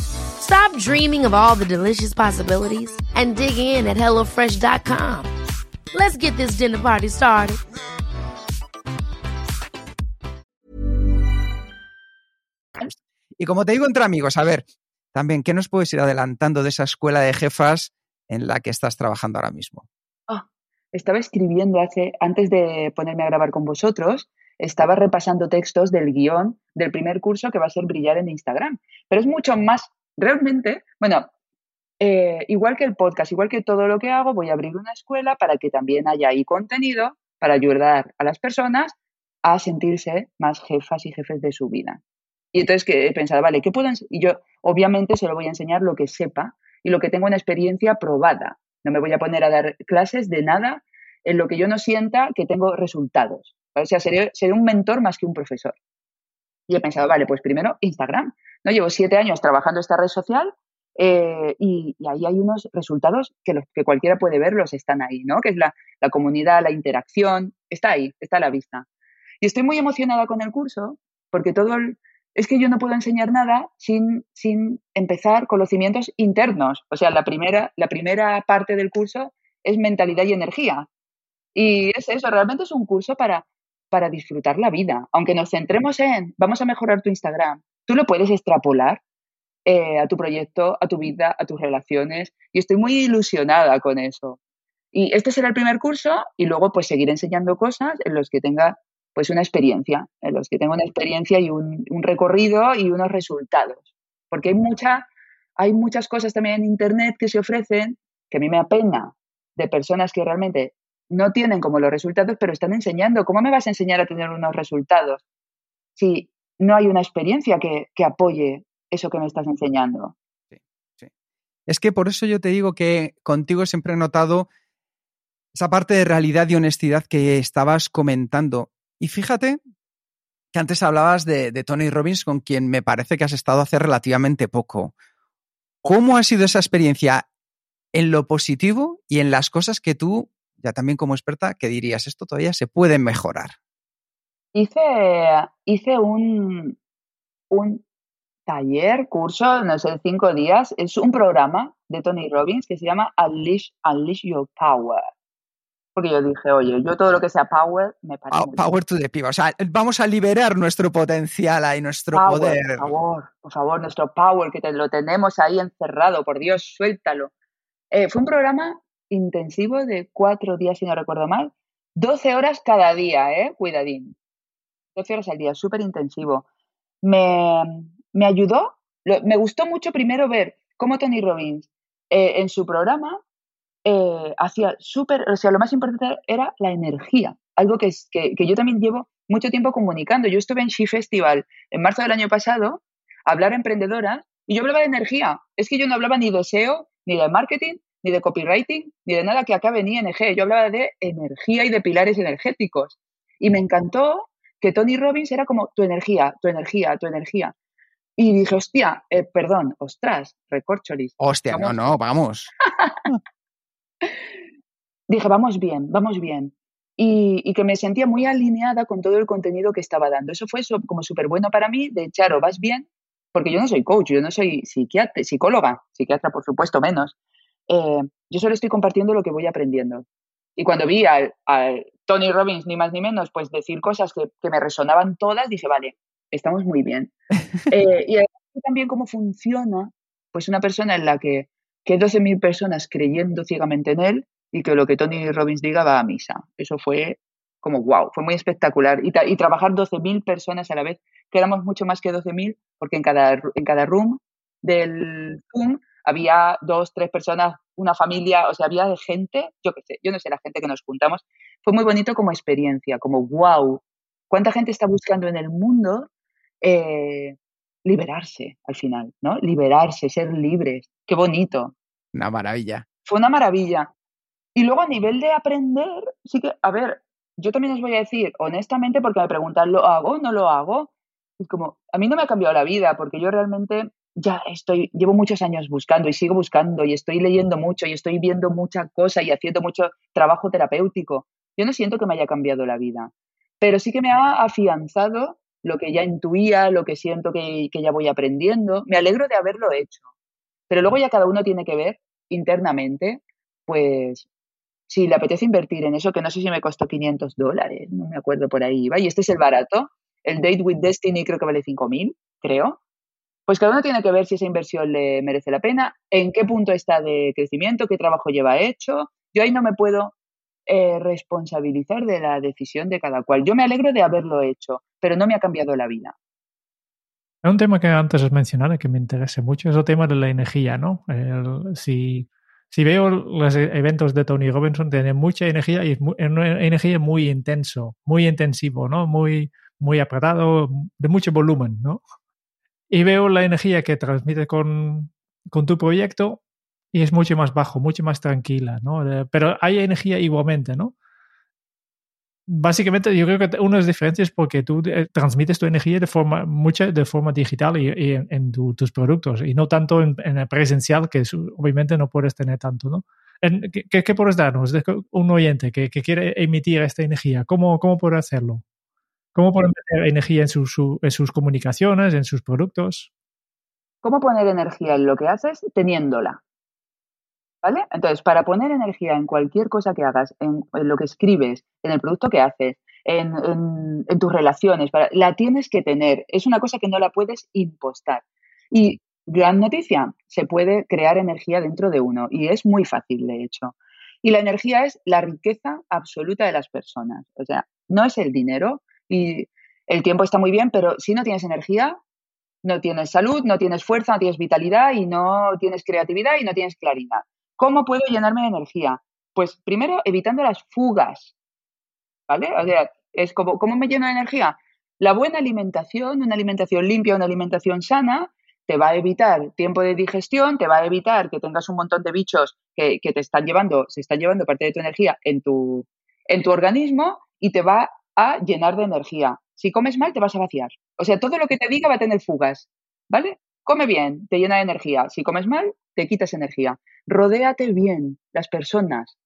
Stop dreaming of all the delicious possibilities and dig in at HelloFresh.com. Let's get this dinner party started. Y como te digo entre amigos, a ver, también, ¿qué nos puedes ir adelantando de esa escuela de jefas en la que estás trabajando ahora mismo? Ah, estaba escribiendo hace, antes de ponerme a grabar con vosotros, estaba repasando textos del guion del primer curso que va a ser Brillar en Instagram. Pero es mucho más, realmente, bueno, eh, igual que el podcast, igual que todo lo que hago, voy a abrir una escuela para que también haya ahí contenido para ayudar a las personas a sentirse más jefas y jefes de su vida. Y entonces que he pensado, vale, ¿qué puedo ens-?" Y yo, obviamente, se lo voy a enseñar lo que sepa y lo que tengo una experiencia probada. No me voy a poner a dar clases de nada en lo que yo no sienta que tengo resultados. O sea, seré, seré un mentor más que un profesor. Y he pensado, vale, pues primero Instagram. ¿no? Llevo siete años trabajando esta red social eh, y, ahí hay unos resultados que, los, que cualquiera puede verlos, están ahí, ¿no? Que es la, la comunidad, la interacción, está ahí, está a la vista. Y estoy muy emocionada con el curso porque todo es que yo no puedo enseñar nada sin, sin empezar conocimientos internos. O sea, la primera, la primera parte del curso es mentalidad y energía. Y es eso, realmente es un curso para, para disfrutar la vida. Aunque nos centremos en, vamos a mejorar tu Instagram, tú lo puedes extrapolar eh, a tu proyecto, a tu vida, a tus relaciones. Y estoy muy ilusionada con eso. Y este será el primer curso y luego pues seguir enseñando cosas en los que tenga pues una experiencia, en los que tenga una experiencia y un, un recorrido y unos resultados. Porque hay, mucha, hay muchas cosas también en Internet que se ofrecen que a mí me apena de personas que realmente no tienen como los resultados, pero están enseñando. ¿Cómo me vas a enseñar a tener unos resultados si no hay una experiencia que, que apoye eso que me estás enseñando? Es que por eso yo te digo que contigo siempre he notado esa parte de realidad y honestidad que estabas comentando. Y fíjate que antes hablabas de, de, Tony Robbins, con quien me parece que has estado hace relativamente poco. ¿Cómo ha sido esa experiencia en lo positivo y en las cosas que tú, ya también como experta, que dirías, esto todavía se puede mejorar? Hice, hice un, un taller, curso, no sé, cinco días. Es un programa de Tony Robbins que se llama Unleash, Unleash Your Power. Porque yo dije, oye, yo todo lo que sea power me parece. Oh, power to the people. O sea, vamos a liberar nuestro potencial ahí, nuestro power, poder. Por favor, por favor, nuestro power, que te lo tenemos ahí encerrado, por Dios, suéltalo. Eh, fue un programa intensivo de cuatro días, si no recuerdo mal. 12 horas cada día, ¿eh? Cuidadín. 12 horas al día, súper intensivo. Me, me ayudó, lo, me gustó mucho primero ver cómo Tony Robbins eh, en su programa eh, hacía súper, o sea, lo más importante era la energía, algo que, que, que, yo también llevo mucho tiempo comunicando. Yo estuve en She Festival en marzo del año pasado hablar a emprendedoras y yo hablaba de energía. Es que yo no hablaba ni de SEO, ni de marketing, ni de copywriting, ni de nada que acabe en ING. Yo hablaba de energía y de pilares energéticos. Y me encantó que Tony Robbins era como tu energía, tu energía, tu energía. Y dije, hostia, eh, perdón, ostras, recorcholis. Hostia, vamos. no, no, vamos. dije, vamos bien, vamos bien. Y, y, que me sentía muy alineada con todo el contenido que estaba dando. Eso fue so, como súper bueno para mí, de Charo, ¿vas bien? Porque yo no soy coach, yo no soy psiquiatra, psicóloga, psiquiatra por supuesto menos. Eh, yo solo estoy compartiendo lo que voy aprendiendo. Y cuando vi al, al Tony Robbins, ni más ni menos, pues decir cosas que, que, me resonaban todas, dije, vale, estamos muy bien. eh, y también cómo funciona pues una persona en la que, que 12.000 personas creyendo ciegamente en él y que lo que Tony Robbins diga va a misa. Eso fue como wow, fue muy espectacular. Y, y trabajar 12.000 personas a la vez, que éramos mucho más que 12.000, porque en cada, en cada room del Zoom había dos, tres personas, una familia, o sea, había gente, yo qué sé, yo no sé, la gente que nos juntamos. Fue muy bonito como experiencia, como wow, ¿Cuánta gente está buscando en el mundo eh, liberarse al final, ¿no? Liberarse, ser libres. Qué bonito. Una maravilla. Fue una maravilla. Y luego a nivel de aprender, sí que, a ver, yo también os voy a decir, honestamente, porque me preguntan, ¿lo hago? ¿No lo hago? Es como, a mí no me ha cambiado la vida, porque yo realmente ya estoy, llevo muchos años buscando y sigo buscando y estoy leyendo mucho y estoy viendo mucha cosa y haciendo mucho trabajo terapéutico. Yo no siento que me haya cambiado la vida, pero sí que me ha afianzado lo que ya intuía, lo que siento que, que ya voy aprendiendo. Me alegro de haberlo hecho, pero luego ya cada uno tiene que ver internamente, pues si le apetece invertir en eso, que no sé si me costó 500 dólares, no me acuerdo por ahí iba, y este es el barato, el Date with Destiny creo que vale 5.000, creo. Pues cada uno tiene que ver si esa inversión le merece la pena, en qué punto está de crecimiento, qué trabajo lleva hecho. Yo ahí no me puedo eh, responsabilizar de la decisión de cada cual. Yo me alegro de haberlo hecho, pero no me ha cambiado la vida. Un tema que antes has mencionado y que me interesa mucho es el tema de la energía, ¿no? si veo los e-, eventos de Tony Robinson, tiene mucha energía y es una energía muy intenso, muy intensivo, ¿no? Muy, muy apretado, de mucho volumen, ¿no? Y veo la energía que transmite con, con tu proyecto y es mucho más bajo, mucho más tranquila, ¿no? Pero hay energía igualmente, ¿no? básicamente yo creo que una de las diferencias es porque tú eh, transmites tu energía de forma mucha de forma digital y, en, tus productos y no tanto en, el presencial que obviamente no puedes tener tanto no ¿qué, qué, puedes darnos un oyente que, quiere emitir esta energía cómo cómo puede hacerlo cómo meter energía en, en sus comunicaciones en sus productos cómo poner energía en lo que haces teniéndola ¿Vale? Entonces, para poner energía en cualquier cosa que hagas, en, lo que escribes, en el producto que haces, en, tus relaciones, la tienes que tener. Es una cosa que no la puedes impostar. Y gran noticia, se puede crear energía dentro de uno y es muy fácil, de hecho. Y la energía es la riqueza absoluta de las personas. O sea, no es el dinero y el tiempo está muy bien, pero si no tienes energía, no tienes salud, no tienes fuerza, no tienes vitalidad y no tienes creatividad y no tienes claridad. ¿Cómo puedo llenarme de energía? Pues primero evitando las fugas, ¿vale? O sea, es como, ¿cómo me lleno de energía? La buena alimentación, una alimentación limpia, una alimentación sana, te va a evitar tiempo de digestión, te va a evitar que tengas un montón de bichos que, te están llevando, se están llevando parte de tu energía en tu, en tu organismo y te va a llenar de energía. Si comes mal, te vas a vaciar. O sea, todo lo que te diga va a tener fugas, ¿vale? Come bien, te llena de energía. Si comes mal, te quitas energía. Rodéate bien las personas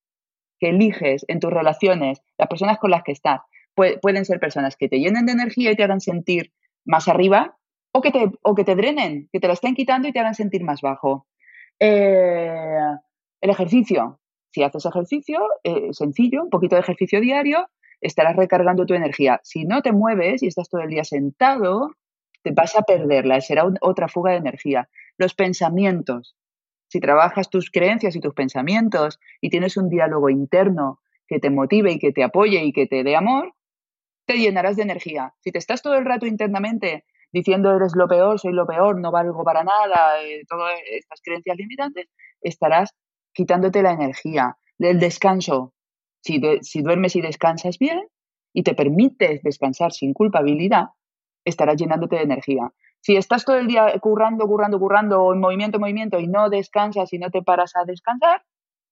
que eliges en tus relaciones, las personas con las que estás. pueden ser personas que te llenen de energía y te hagan sentir más arriba o que te, o que te drenen, que te la estén quitando y te hagan sentir más bajo. Eh, el ejercicio. Si haces ejercicio, eh, sencillo, un poquito de ejercicio diario, estarás recargando tu energía. Si no te mueves y estás todo el día sentado, te vas a perderla, será otra fuga de energía. Los pensamientos si trabajas tus creencias y tus pensamientos y tienes un diálogo interno que te motive y que te apoye y que te dé amor, te llenarás de energía. Si te estás todo el rato internamente diciendo eres lo peor, soy lo peor, no valgo para nada, eh, todas estas creencias limitantes, estarás quitándote la energía. del descanso, si, duermes y descansas bien y te permites descansar sin culpabilidad, estarás llenándote de energía. Si estás todo el día currando, currando, currando, en movimiento, movimiento y no descansas y no te paras a descansar,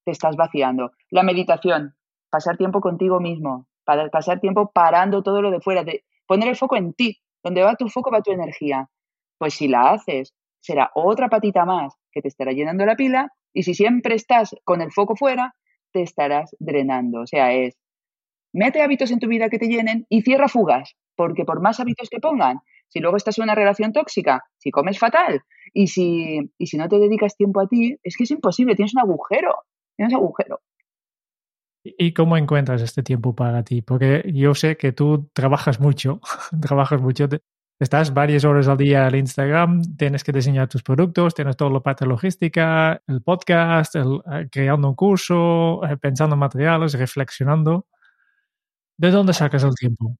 te estás vaciando. La meditación, pasar tiempo contigo mismo, para pasar tiempo parando todo lo de fuera, poner el foco en ti. Donde va tu foco va tu energía. Pues si la haces, será otra patita más que te estará llenando la pila y si siempre estás con el foco fuera, te estarás drenando. O sea, es, mete hábitos en tu vida que te llenen y cierra fugas, porque por más hábitos que pongan, si luego estás en una relación tóxica, si comes fatal y si, y si no te dedicas tiempo a ti, es que es imposible, tienes un agujero, tienes un agujero. ¿Y cómo encuentras este tiempo para ti? Porque yo sé que tú trabajas mucho, trabajas mucho, estás varias horas al día en Instagram, tienes que diseñar tus productos, tienes todo lo parte logística, el podcast, el, eh, creando un curso, eh, pensando en materiales, reflexionando. ¿De dónde sacas el tiempo?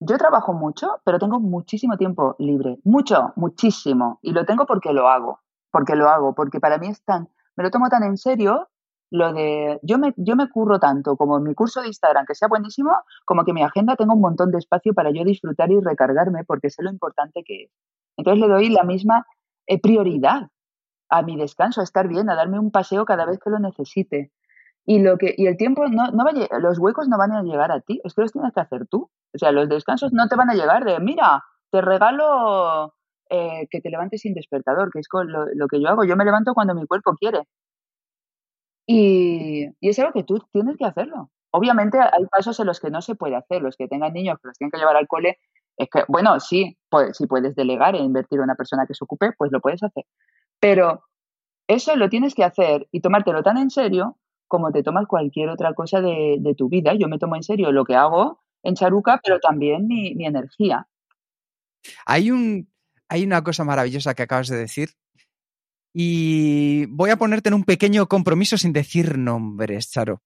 Yo trabajo mucho, pero tengo muchísimo tiempo libre. Mucho, muchísimo. Y lo tengo porque lo hago. Porque lo hago. Porque para mí es tan. Me lo tomo tan en serio lo de, yo me, yo me curro tanto como mi curso de Instagram, que sea buenísimo, como que mi agenda tenga un montón de espacio para yo disfrutar y recargarme, porque sé lo importante que es. Entonces le doy la misma eh, prioridad a mi descanso, a estar bien, a darme un paseo cada vez que lo necesite. Y, lo que, y el tiempo, no, no va los huecos no van a llegar a ti, es que los tienes que hacer tú. O sea, los descansos no te van a llegar de, mira, te regalo eh, que te levantes sin despertador, que es lo, que yo hago. Yo me levanto cuando mi cuerpo quiere. Y, es algo que tú tienes que hacerlo. Obviamente hay pasos en los que no se puede hacer. Los que tengan niños que los tienen que llevar al cole, es que, bueno, sí, pues, si puedes delegar e invertir en una persona que se ocupe, pues lo puedes hacer. Pero eso lo tienes que hacer y tomártelo tan en serio como te tomas cualquier otra cosa de, de tu vida. Yo me tomo en serio lo que hago en Charuca, pero también mi, mi energía. Hay, un, hay una cosa maravillosa que acabas de decir y voy a ponerte en un pequeño compromiso sin decir nombres, Charo.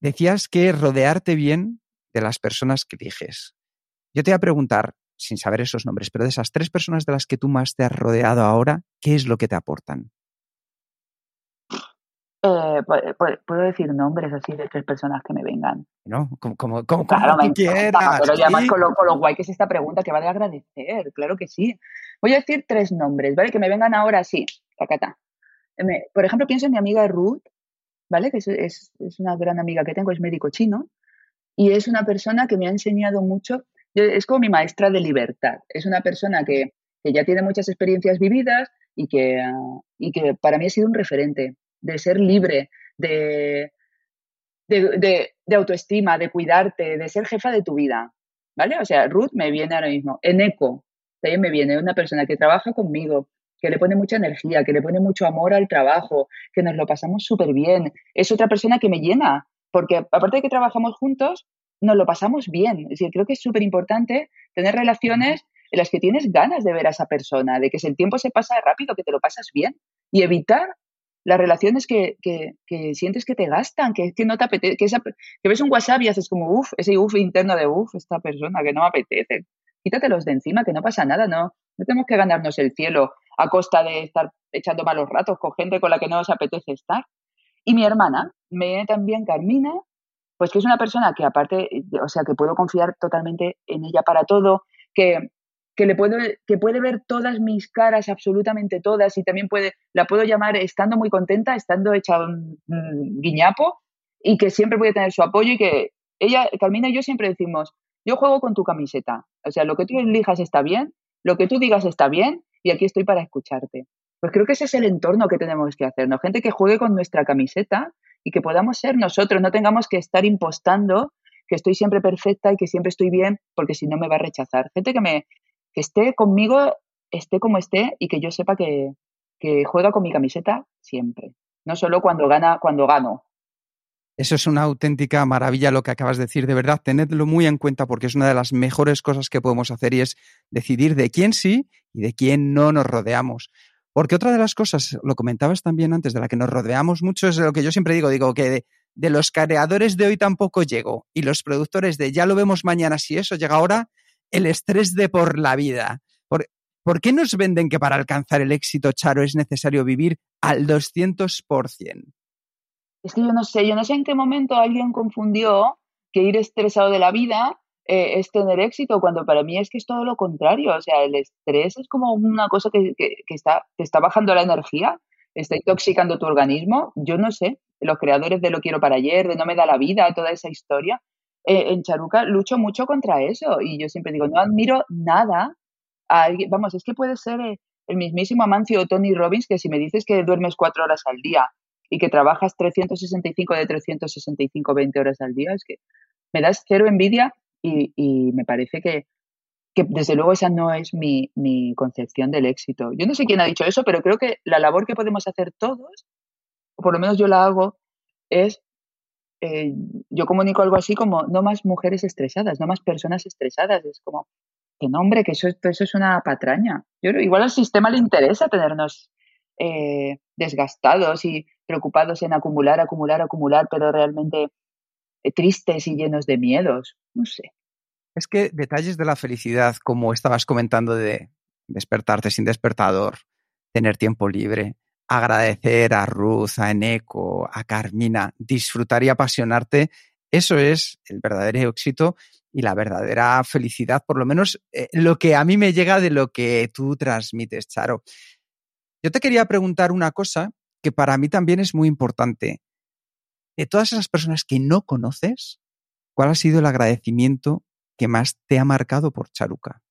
Decías que rodearte bien de las personas que eliges. Yo te voy a preguntar, sin saber esos nombres, pero de esas tres personas de las que tú más te has rodeado ahora, ¿qué es lo que te aportan? Eh, puedo decir nombres así de tres personas que me vengan. No, como, como, como, claro, como quieras. Pero ya más con lo, con lo, guay que es esta pregunta que va de agradecer, claro que sí. Voy a decir tres nombres, ¿vale? Que me vengan ahora sí, tacata. Por ejemplo, pienso en mi amiga Ruth, ¿vale? Que es, es, es, una gran amiga que tengo, es médico chino, y es una persona que me ha enseñado mucho, es como mi maestra de libertad. Es una persona que, que ya tiene muchas experiencias vividas y que, y que para mí ha sido un referente de ser libre, de, de, de, autoestima, de cuidarte, de ser jefa de tu vida. ¿Vale? O sea, Ruth me viene ahora mismo. En eco, también me viene una persona que trabaja conmigo, que le pone mucha energía, que le pone mucho amor al trabajo, que nos lo pasamos súper bien. Es otra persona que me llena, porque aparte de que trabajamos juntos, nos lo pasamos bien. Es decir, creo que es súper importante tener relaciones en las que tienes ganas de ver a esa persona, de que el tiempo se pasa rápido, que te lo pasas bien y evitar las relaciones que, que, que, sientes que te gastan, que, que no te apetece, que, ves un WhatsApp y haces como, uff, ese uff interno de uff, esta persona que no me apetece. Quítatelos de encima, que no pasa nada, no. No tenemos que ganarnos el cielo a costa de estar echando malos ratos con gente con la que no nos apetece estar. Y mi hermana, me también Carmina, pues que es una persona que aparte, o sea, que puedo confiar totalmente en ella para todo, que que le puedo, que puede ver todas mis caras, absolutamente todas, y también puede, la puedo llamar estando muy contenta, estando hecha un, guiñapo, y que siempre puede tener su apoyo y que ella, Carmina y yo siempre decimos, yo juego con tu camiseta, o sea, lo que tú elijas está bien, lo que tú digas está bien, y aquí estoy para escucharte. Pues creo que ese es el entorno que tenemos que hacernos, gente que juegue con nuestra camiseta y que podamos ser nosotros, no tengamos que estar impostando que estoy siempre perfecta y que siempre estoy bien, porque si no me va a rechazar. Gente que me, que esté conmigo, esté como esté y que yo sepa que, que juega con mi camiseta siempre. No solo cuando gana, cuando gano. Eso es una auténtica maravilla lo que acabas de decir. De verdad, tenedlo muy en cuenta porque es una de las mejores cosas que podemos hacer y es decidir de quién sí y de quién no nos rodeamos. Porque otra de las cosas, lo comentabas también antes, de la que nos rodeamos mucho, es lo que yo siempre digo, digo que de, de los creadores de hoy tampoco llego y los productores de ya lo vemos mañana si eso llega ahora, el estrés de por la vida. ¿Por, ¿Por qué nos venden que para alcanzar el éxito, Charo, es necesario vivir al 200%? Es que yo no sé, yo no sé en qué momento alguien confundió que ir estresado de la vida eh, es tener éxito, cuando para mí es que es todo lo contrario. O sea, el estrés es como una cosa que está, te está bajando la energía, está intoxicando tu organismo. Yo no sé, los creadores de Lo quiero para ayer, de No me da la vida, toda esa historia, eh, en Charuca lucho mucho contra eso y yo siempre digo, no admiro nada a alguien, vamos, es que puede ser eh, el mismísimo Amancio Tony Robbins que si me dices que duermes cuatro horas al día y que trabajas 365 de 365, 20 horas al día, es que me das cero envidia y, me parece que, que desde luego esa no es mi, mi, concepción del éxito. Yo no sé quién ha dicho eso, pero creo que la labor que podemos hacer todos, o por lo menos yo la hago, es eh, yo comunico algo así como no más mujeres estresadas, no más personas estresadas. Es como, que no, hombre, que eso, eso es una patraña. Yo, igual al sistema le interesa tenernos eh, desgastados y preocupados en acumular, acumular, acumular, pero realmente eh, tristes y llenos de miedos. No sé. Es que detalles de la felicidad, como estabas comentando de despertarte sin despertador, tener tiempo libre, agradecer a Ruth, a Eneco, a Carmina, disfrutar y apasionarte, eso es el verdadero éxito y la verdadera felicidad, por lo menos eh, lo que a mí me llega de lo que tú transmites, Charo. Yo te quería preguntar una cosa que para mí también es muy importante. De todas esas personas que no conoces, ¿cuál ha sido el agradecimiento que más te ha marcado por Charuca?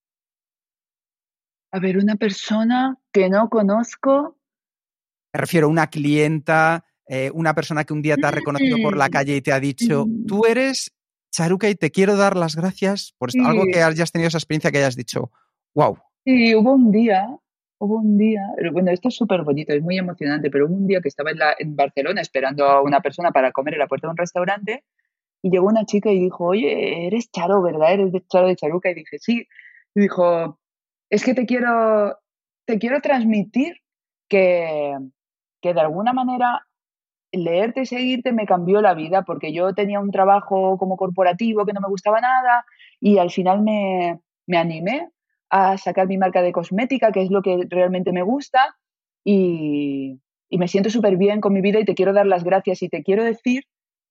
A ver, una persona que no conozco. Me refiero a una clienta, eh, una persona que un día te ha reconocido por la Mm, calle y te ha dicho, mm. tú eres Charuca y te quiero dar las gracias por esto". algo que hayas tenido esa experiencia que hayas dicho, wow. Sí, hubo un día, hubo un día, bueno, esto es súper bonito, es muy emocionante, pero hubo un día que estaba en, la, en Barcelona esperando a una persona para comer en la puerta de un restaurante y llegó una chica y dijo, oye, eres Charo, ¿verdad? Eres de Charo de Charuca. Y dije, sí. Y dijo, es que te quiero, te quiero transmitir que, que de alguna manera leerte y seguirte me cambió la vida porque yo tenía un trabajo como corporativo que no me gustaba nada y al final me, me animé a sacar mi marca de cosmética, que es lo que realmente me gusta y, y me siento súper bien con mi vida y te quiero dar las gracias y te quiero decir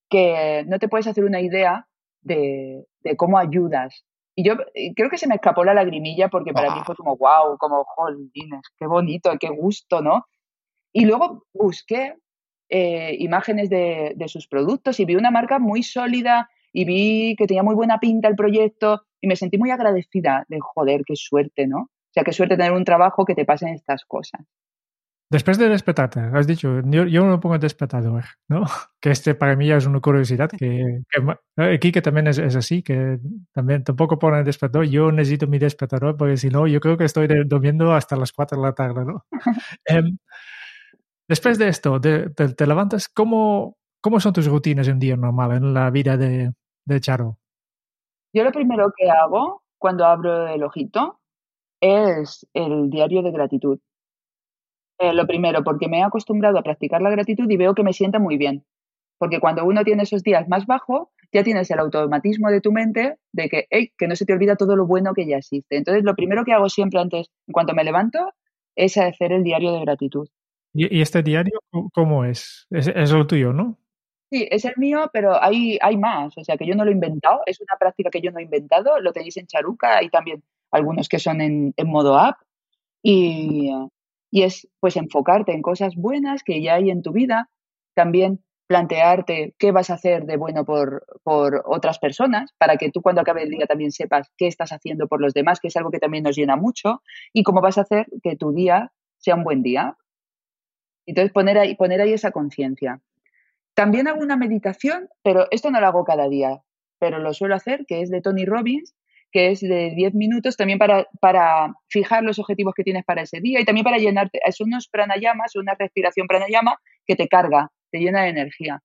que no te puedes hacer una idea de, de cómo ayudas. Y yo creo que se me escapó la lagrimilla porque para mí Ah. fue como, wow, como, jolines, qué bonito, qué gusto, ¿no? Y luego busqué eh, imágenes de, de sus productos y vi una marca muy sólida y vi que tenía muy buena pinta el proyecto y me sentí muy agradecida de, joder, qué suerte, ¿no? O sea, qué suerte tener un trabajo que te pasen estas cosas. Después de despertarte, has dicho, yo, yo me pongo despertador, ¿no? Que este para mí ya es una curiosidad, que, que aquí que también es, es así, que también tampoco pone despertador, yo necesito mi despertador porque si no, yo creo que estoy durmiendo hasta las 4 de la tarde, ¿no? Em, después de esto, te, levantas, ¿cómo, ¿cómo son tus rutinas en un día normal, en la vida de, Charo? Yo lo primero que hago cuando abro el ojito es el diario de gratitud. Eh, lo primero, porque me he acostumbrado a practicar la gratitud y veo que me sienta muy bien. Porque cuando uno tiene esos días más bajos, ya tienes el automatismo de tu mente de que, hey, que no se te olvida todo lo bueno que ya existe. Entonces, lo primero que hago siempre antes, en cuanto me levanto, es hacer el diario de gratitud. ¿Y, este diario cómo- cómo es? es? Es lo tuyo, ¿no? Sí, es el mío, pero hay, hay más. O sea, que yo no lo he inventado. Es una práctica que yo no he inventado. Lo tenéis en Charuca. Hay también algunos que son en, en modo app. Y, y es pues enfocarte en cosas buenas que ya hay en tu vida. También plantearte qué vas a hacer de bueno por, por otras personas, para que tú cuando acabe el día también sepas qué estás haciendo por los demás, que es algo que también nos llena mucho, y cómo vas a hacer que tu día sea un buen día. Entonces, poner ahí, poner ahí esa conciencia. También hago una meditación, pero esto no lo hago cada día, pero lo suelo hacer, que es de Tony Robbins, que es de 10 minutos también para, para fijar los objetivos que tienes para ese día y también para llenarte. Es unos pranayamas, una respiración pranayama que te carga, te llena de energía.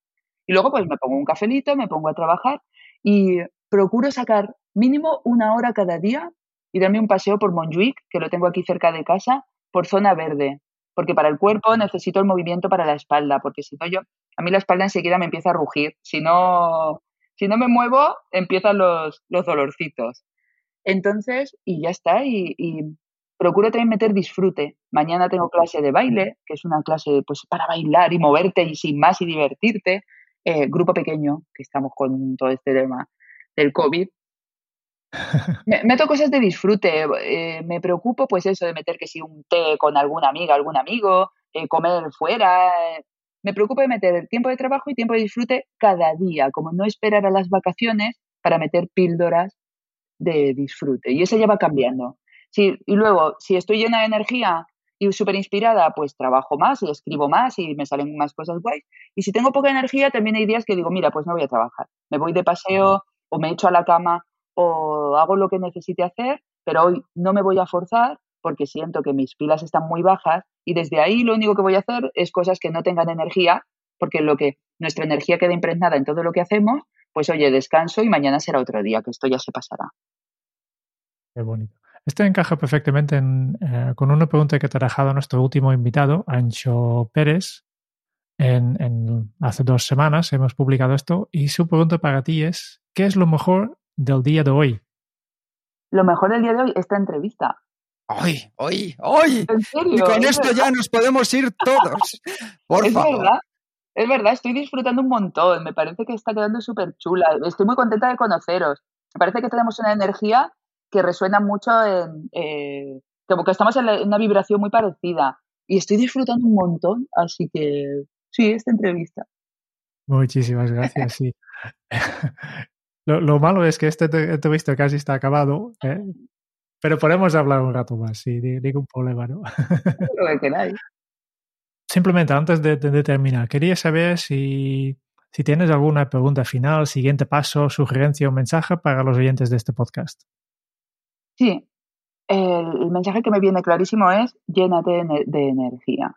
Y luego pues me pongo un cafelito, me pongo a trabajar y procuro sacar mínimo una hora cada día y darme un paseo por Montjuic, que lo tengo aquí cerca de casa, por zona verde, porque para el cuerpo necesito el movimiento para la espalda, porque si no yo, a mí la espalda enseguida me empieza a rugir, si no, si no me muevo, empiezan los, los dolorcitos. Entonces, y ya está, y, y procuro también meter disfrute. Mañana tengo clase de baile, que es una clase pues para bailar y moverte y sin más y divertirte. Eh, grupo pequeño, que estamos con todo este tema del COVID. Me, meto cosas de disfrute. eh, me preocupo, pues eso, de meter que si un té con alguna amiga, algún amigo, eh, comer fuera. eh, me preocupo de meter tiempo de trabajo y tiempo de disfrute cada día, como no esperar a las vacaciones para meter píldoras de disfrute. Y eso ya va cambiando. Sí, y luego, si estoy llena de energía y súper inspirada, pues trabajo más y escribo más y me salen más cosas guays. Y si tengo poca energía, también hay días que digo, mira, pues no voy a trabajar. Me voy de paseo o me echo a la cama o hago lo que necesite hacer, pero hoy no me voy a forzar porque siento que mis pilas están muy bajas y desde ahí lo único que voy a hacer es cosas que no tengan energía, porque lo que nuestra energía queda impregnada en todo lo que hacemos, pues oye, descanso y mañana será otro día, que esto ya se pasará. Qué bonito. Esto encaja perfectamente en, eh, con una pregunta que te ha dejado nuestro último invitado, Ancho Pérez. En, en- hace dos semanas hemos publicado esto y su pregunta para ti es, ¿qué es lo mejor del día de hoy? Lo mejor del día de hoy, esta entrevista. ¡Hoy! ¡Hoy! ¡Hoy! En serio. Y con es esto verdad. ya nos podemos ir todos. Por es favor. verdad. Es verdad, estoy disfrutando un montón. Me parece que está quedando súper chula. Estoy muy contenta de conoceros. Me parece que tenemos una energía que resuena mucho en. eh, como que estamos en, la- en una vibración muy parecida. Y estoy disfrutando un montón. Así que. Sí, esta entrevista. Muchísimas gracias, sí. lo, lo malo es que este te- entrevista casi está acabado, ¿eh? pero podemos hablar un rato más, sí, ni- ningún problema, ¿no? Lo que queráis. Simplemente antes de, de- de terminar, quería saber si, si tienes alguna pregunta final, siguiente paso, sugerencia o mensaje para los oyentes de este podcast. Sí. El, mensaje que me viene clarísimo es: llénate de, de energía.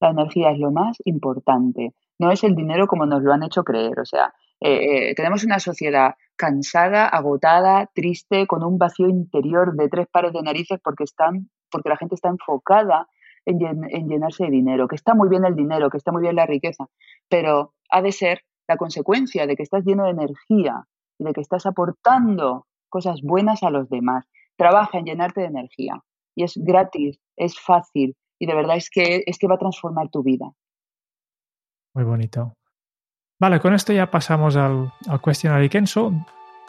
La energía es lo más importante. No es el dinero como nos lo han hecho creer. O sea, eh, eh, tenemos una sociedad cansada, agotada, triste, con un vacío interior de tres pares de narices porque están, porque la gente está enfocada en, llen- en llenarse de dinero, que está muy bien el dinero, que está muy bien la riqueza, pero ha de ser la consecuencia de que estás lleno de energía y de que estás aportando cosas buenas a los demás. Trabaja en llenarte de energía y es gratis, es fácil y de verdad es que, es que va a transformar tu vida. Muy bonito. Vale, con esto ya pasamos al, al cuestionario Kenso.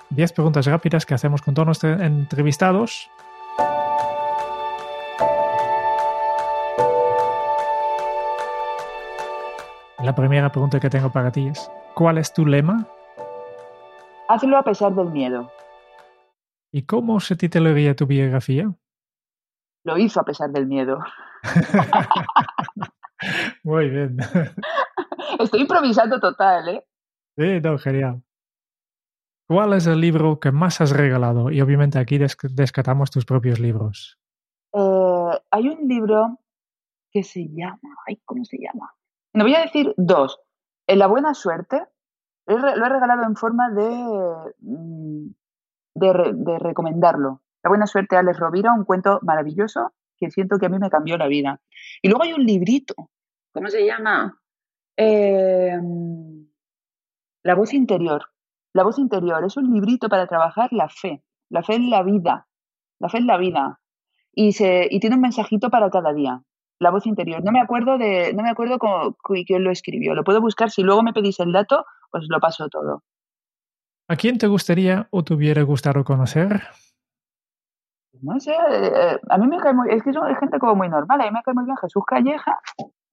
Diez preguntas rápidas que hacemos con todos nuestros entrevistados. La primera pregunta que tengo para ti es, ¿cuál es tu lema Hazlo a pesar del miedo. y cómo se titularía tu biografía? Lo hizo a pesar del miedo. Muy bien. Estoy improvisando total, ¿eh? Sí, no, genial. ¿Cuál es el libro que más has regalado? Y obviamente aquí des- descartamos tus propios libros. Eh, hay un libro que se llama, ay, ¿cómo se llama? No voy a decir dos. En La Buena Suerte lo he regalado en forma de, mm, de, re- de recomendarlo. La Buena Suerte, Alex Rovira, un cuento maravilloso que siento que a mí me cambió la vida. Y luego hay un librito, ¿cómo se llama? Eh, la voz interior. La voz interior es un librito para trabajar la fe, la fe en la vida, la fe en la vida y, se, y tiene un mensajito para cada día. La voz interior. No me acuerdo de, no me acuerdo cómo- quién lo escribió. Lo puedo buscar. Si luego me pedís el dato, os lo paso todo. ¿A quién te gustaría o te hubiera gustado conocer? No sé, eh, a mí me cae muy, es que es gente como muy normal. A mí me cae muy bien Jesús Calleja,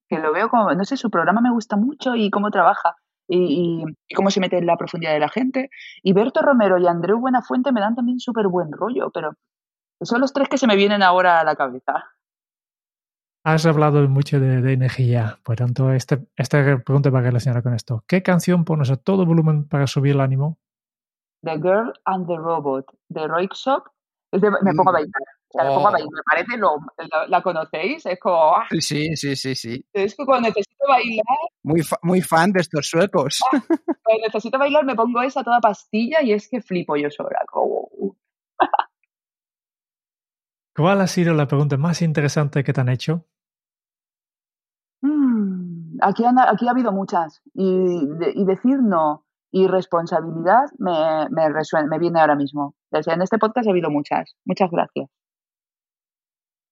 que lo veo como, no sé, su programa me gusta mucho y cómo trabaja y, y- y cómo se mete en la profundidad de la gente. Y Berto Romero y Andreu Buenafuente me dan también súper buen rollo, pero son los tres que se me vienen ahora a la cabeza. Has hablado mucho de, de energía, por tanto, este- esta pregunta va relacionada con esto. ¿Qué canción pones a todo volumen para subir el ánimo? The Girl and the Robot de Roy Shop. Es de- me pongo a Mm. bailar. Oh. bailar. Me parece lo, la, la conocéis. Es como, ah, Sí, sí, sí, sí. es que cuando necesito bailar, Muy, fa- muy fan de estos suecos. cuando necesito bailar me pongo esa toda pastilla y es que flipo yo sola. Como, uh. ¿Cuál ha sido la pregunta más interesante que te han hecho? Mm, aquí, han- aquí ha habido muchas. Y, de- y decir no y responsabilidad me, me, resuena, me viene ahora mismo. En este podcast ha habido muchas. Muchas gracias.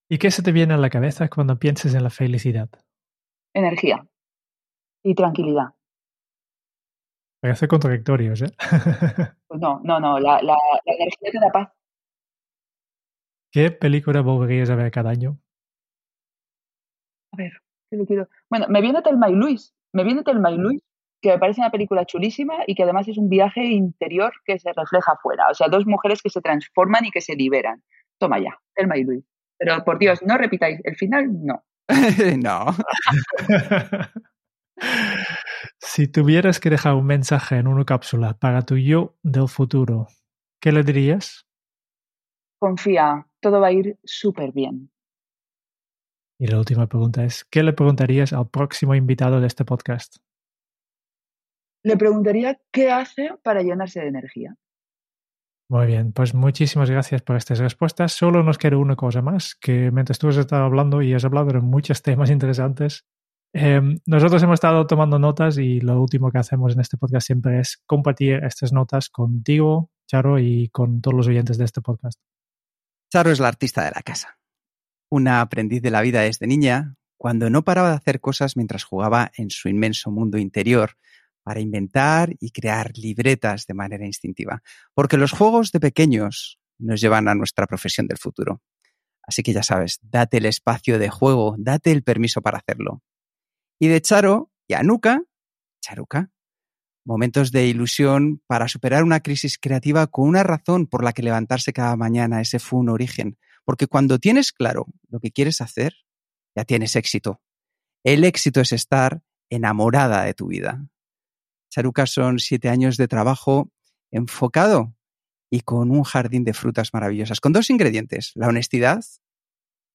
¿Y qué se te viene a la cabeza cuando piensas en la felicidad? Energía y tranquilidad. Parece contradictorios, ¿eh? Pues no, no, no. La, la, la energía te da paz. ¿Qué película volverías a ver cada año? A ver, ¿qué le quiero? Bueno, me viene Telma y Luis. Me viene Telma y Luis, que me parece una película chulísima y que además es un viaje interior que se refleja afuera. O sea, dos mujeres que se transforman y que se liberan. Toma ya, Telma y Luis. Pero por Dios, no repitáis. El final, no. no. si tuvieras que dejar un mensaje en una cápsula para tu yo del futuro, ¿qué le dirías? Confía, todo va a ir súper bien. Y la última pregunta es, ¿qué le preguntarías al próximo invitado de este podcast? Le preguntaría qué hace para llenarse de energía. Muy bien, pues muchísimas gracias por estas respuestas. Solo nos queda una cosa más, que mientras tú has estado hablando y has hablado de muchos temas interesantes, eh, nosotros hemos estado tomando notas y lo último que hacemos en este podcast siempre es compartir estas notas contigo, Charo, y con todos los oyentes de este podcast. Charo es la artista de la casa. una aprendiz de la vida desde niña, cuando no paraba de hacer cosas mientras jugaba en su inmenso mundo interior para inventar y crear libretas de manera instintiva. Porque los juegos de pequeños nos llevan a nuestra profesión del futuro. Así que ya sabes, date el espacio de juego, date el permiso para hacerlo. Y de Charo y Anuka, Charuca, momentos de ilusión para superar una crisis creativa con una razón por la que levantarse cada mañana, ese fue un origen. Porque cuando tienes claro lo que quieres hacer, ya tienes éxito. El éxito es estar enamorada de tu vida. Charuca son siete años de trabajo enfocado y con un jardín de frutas maravillosas, con dos ingredientes, la honestidad,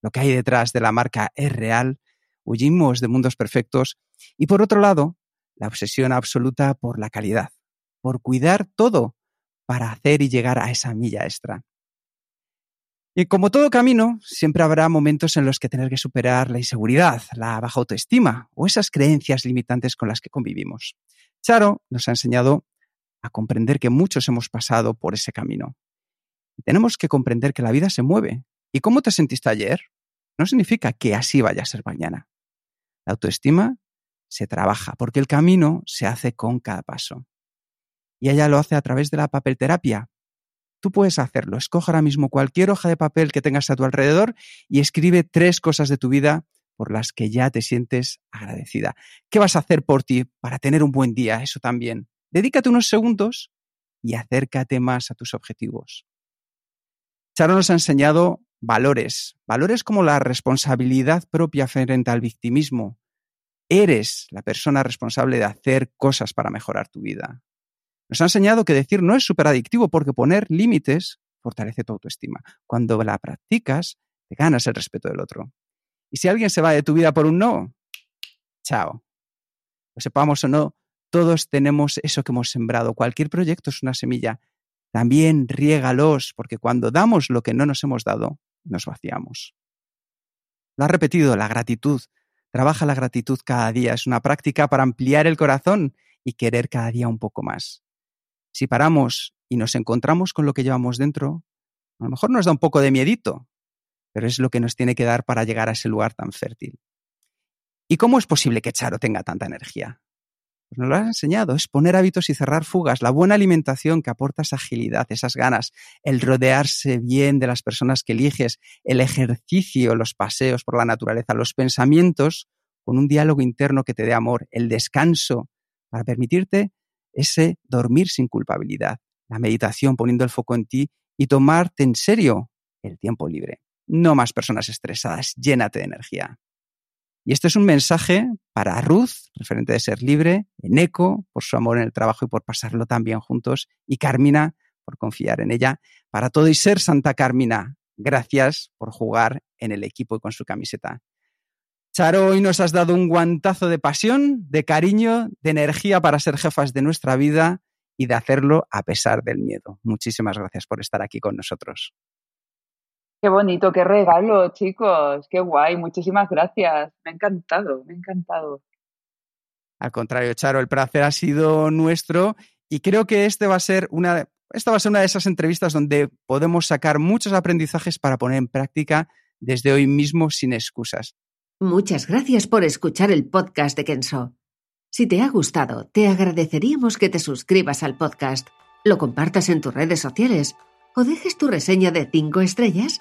lo que hay detrás de la marca es real, huyimos de mundos perfectos, y por otro lado, la obsesión absoluta por la calidad, por cuidar todo para hacer y llegar a esa milla extra. Y como todo camino, siempre habrá momentos en los que tener que superar la inseguridad, la baja autoestima o esas creencias limitantes con las que convivimos. Charo nos ha enseñado a comprender que muchos hemos pasado por ese camino. Tenemos que comprender que la vida se mueve. ¿Y cómo te sentiste ayer? No significa que así vaya a ser mañana. La autoestima se trabaja porque el camino se hace con cada paso. Y ella lo hace a través de la papelterapia. Tú puedes hacerlo. Escoge ahora mismo cualquier hoja de papel que tengas a tu alrededor y escribe tres cosas de tu vida por las que ya te sientes agradecida. ¿Qué vas a hacer por ti para tener un buen día? Eso también. Dedícate unos segundos y acércate más a tus objetivos. Charo nos ha enseñado valores, valores como la responsabilidad propia frente al victimismo. Eres la persona responsable de hacer cosas para mejorar tu vida. Nos ha enseñado que decir no es súper adictivo porque poner límites fortalece tu autoestima. Cuando la practicas, te ganas el respeto del otro. Y si alguien se va de tu vida por un no, chao. Lo sepamos o no, todos tenemos eso que hemos sembrado. Cualquier proyecto es una semilla. También riégalos, porque cuando damos lo que no nos hemos dado, nos vaciamos. Lo ha repetido, la gratitud. Trabaja la gratitud cada día. Es una práctica para ampliar el corazón y querer cada día un poco más. Si paramos y nos encontramos con lo que llevamos dentro, a lo mejor nos da un poco de miedito, pero es lo que nos tiene que dar para llegar a ese lugar tan fértil. ¿Y cómo es posible que Charo tenga tanta energía? Pues nos lo has enseñado, es poner hábitos y cerrar fugas, la buena alimentación que aporta esa agilidad, esas ganas, el rodearse bien de las personas que eliges, el ejercicio, los paseos por la naturaleza, los pensamientos con un diálogo interno que te dé amor, el descanso para permitirte ese dormir sin culpabilidad, la meditación poniendo el foco en ti y tomarte en serio el tiempo libre. No más personas estresadas, llénate de energía. Y este es un mensaje para Ruth, referente de ser libre, en Eco, por su amor en el trabajo y por pasarlo tan bien juntos, y Carmina, por confiar en ella, para todo y ser Santa Carmina. Gracias por jugar en el equipo y con su camiseta. Charo, hoy nos has dado un guantazo de pasión, de cariño, de energía para ser jefas de nuestra vida y de hacerlo a pesar del miedo. Muchísimas gracias por estar aquí con nosotros. Qué bonito, qué regalo, chicos. Qué guay. Muchísimas gracias. Me ha encantado, me ha encantado. Al contrario, Charo, el placer ha sido nuestro y creo que este va a ser una, esta va a ser una de esas entrevistas donde podemos sacar muchos aprendizajes para poner en práctica desde hoy mismo sin excusas. Muchas gracias por escuchar el podcast de Kenso. Si te ha gustado, te agradeceríamos que te suscribas al podcast, lo compartas en tus redes sociales o dejes tu reseña de 5 estrellas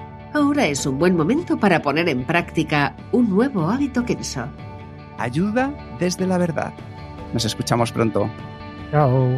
Ahora es un buen momento para poner en práctica un nuevo hábito Kenso. Ayuda desde la verdad. Nos escuchamos pronto. Chao.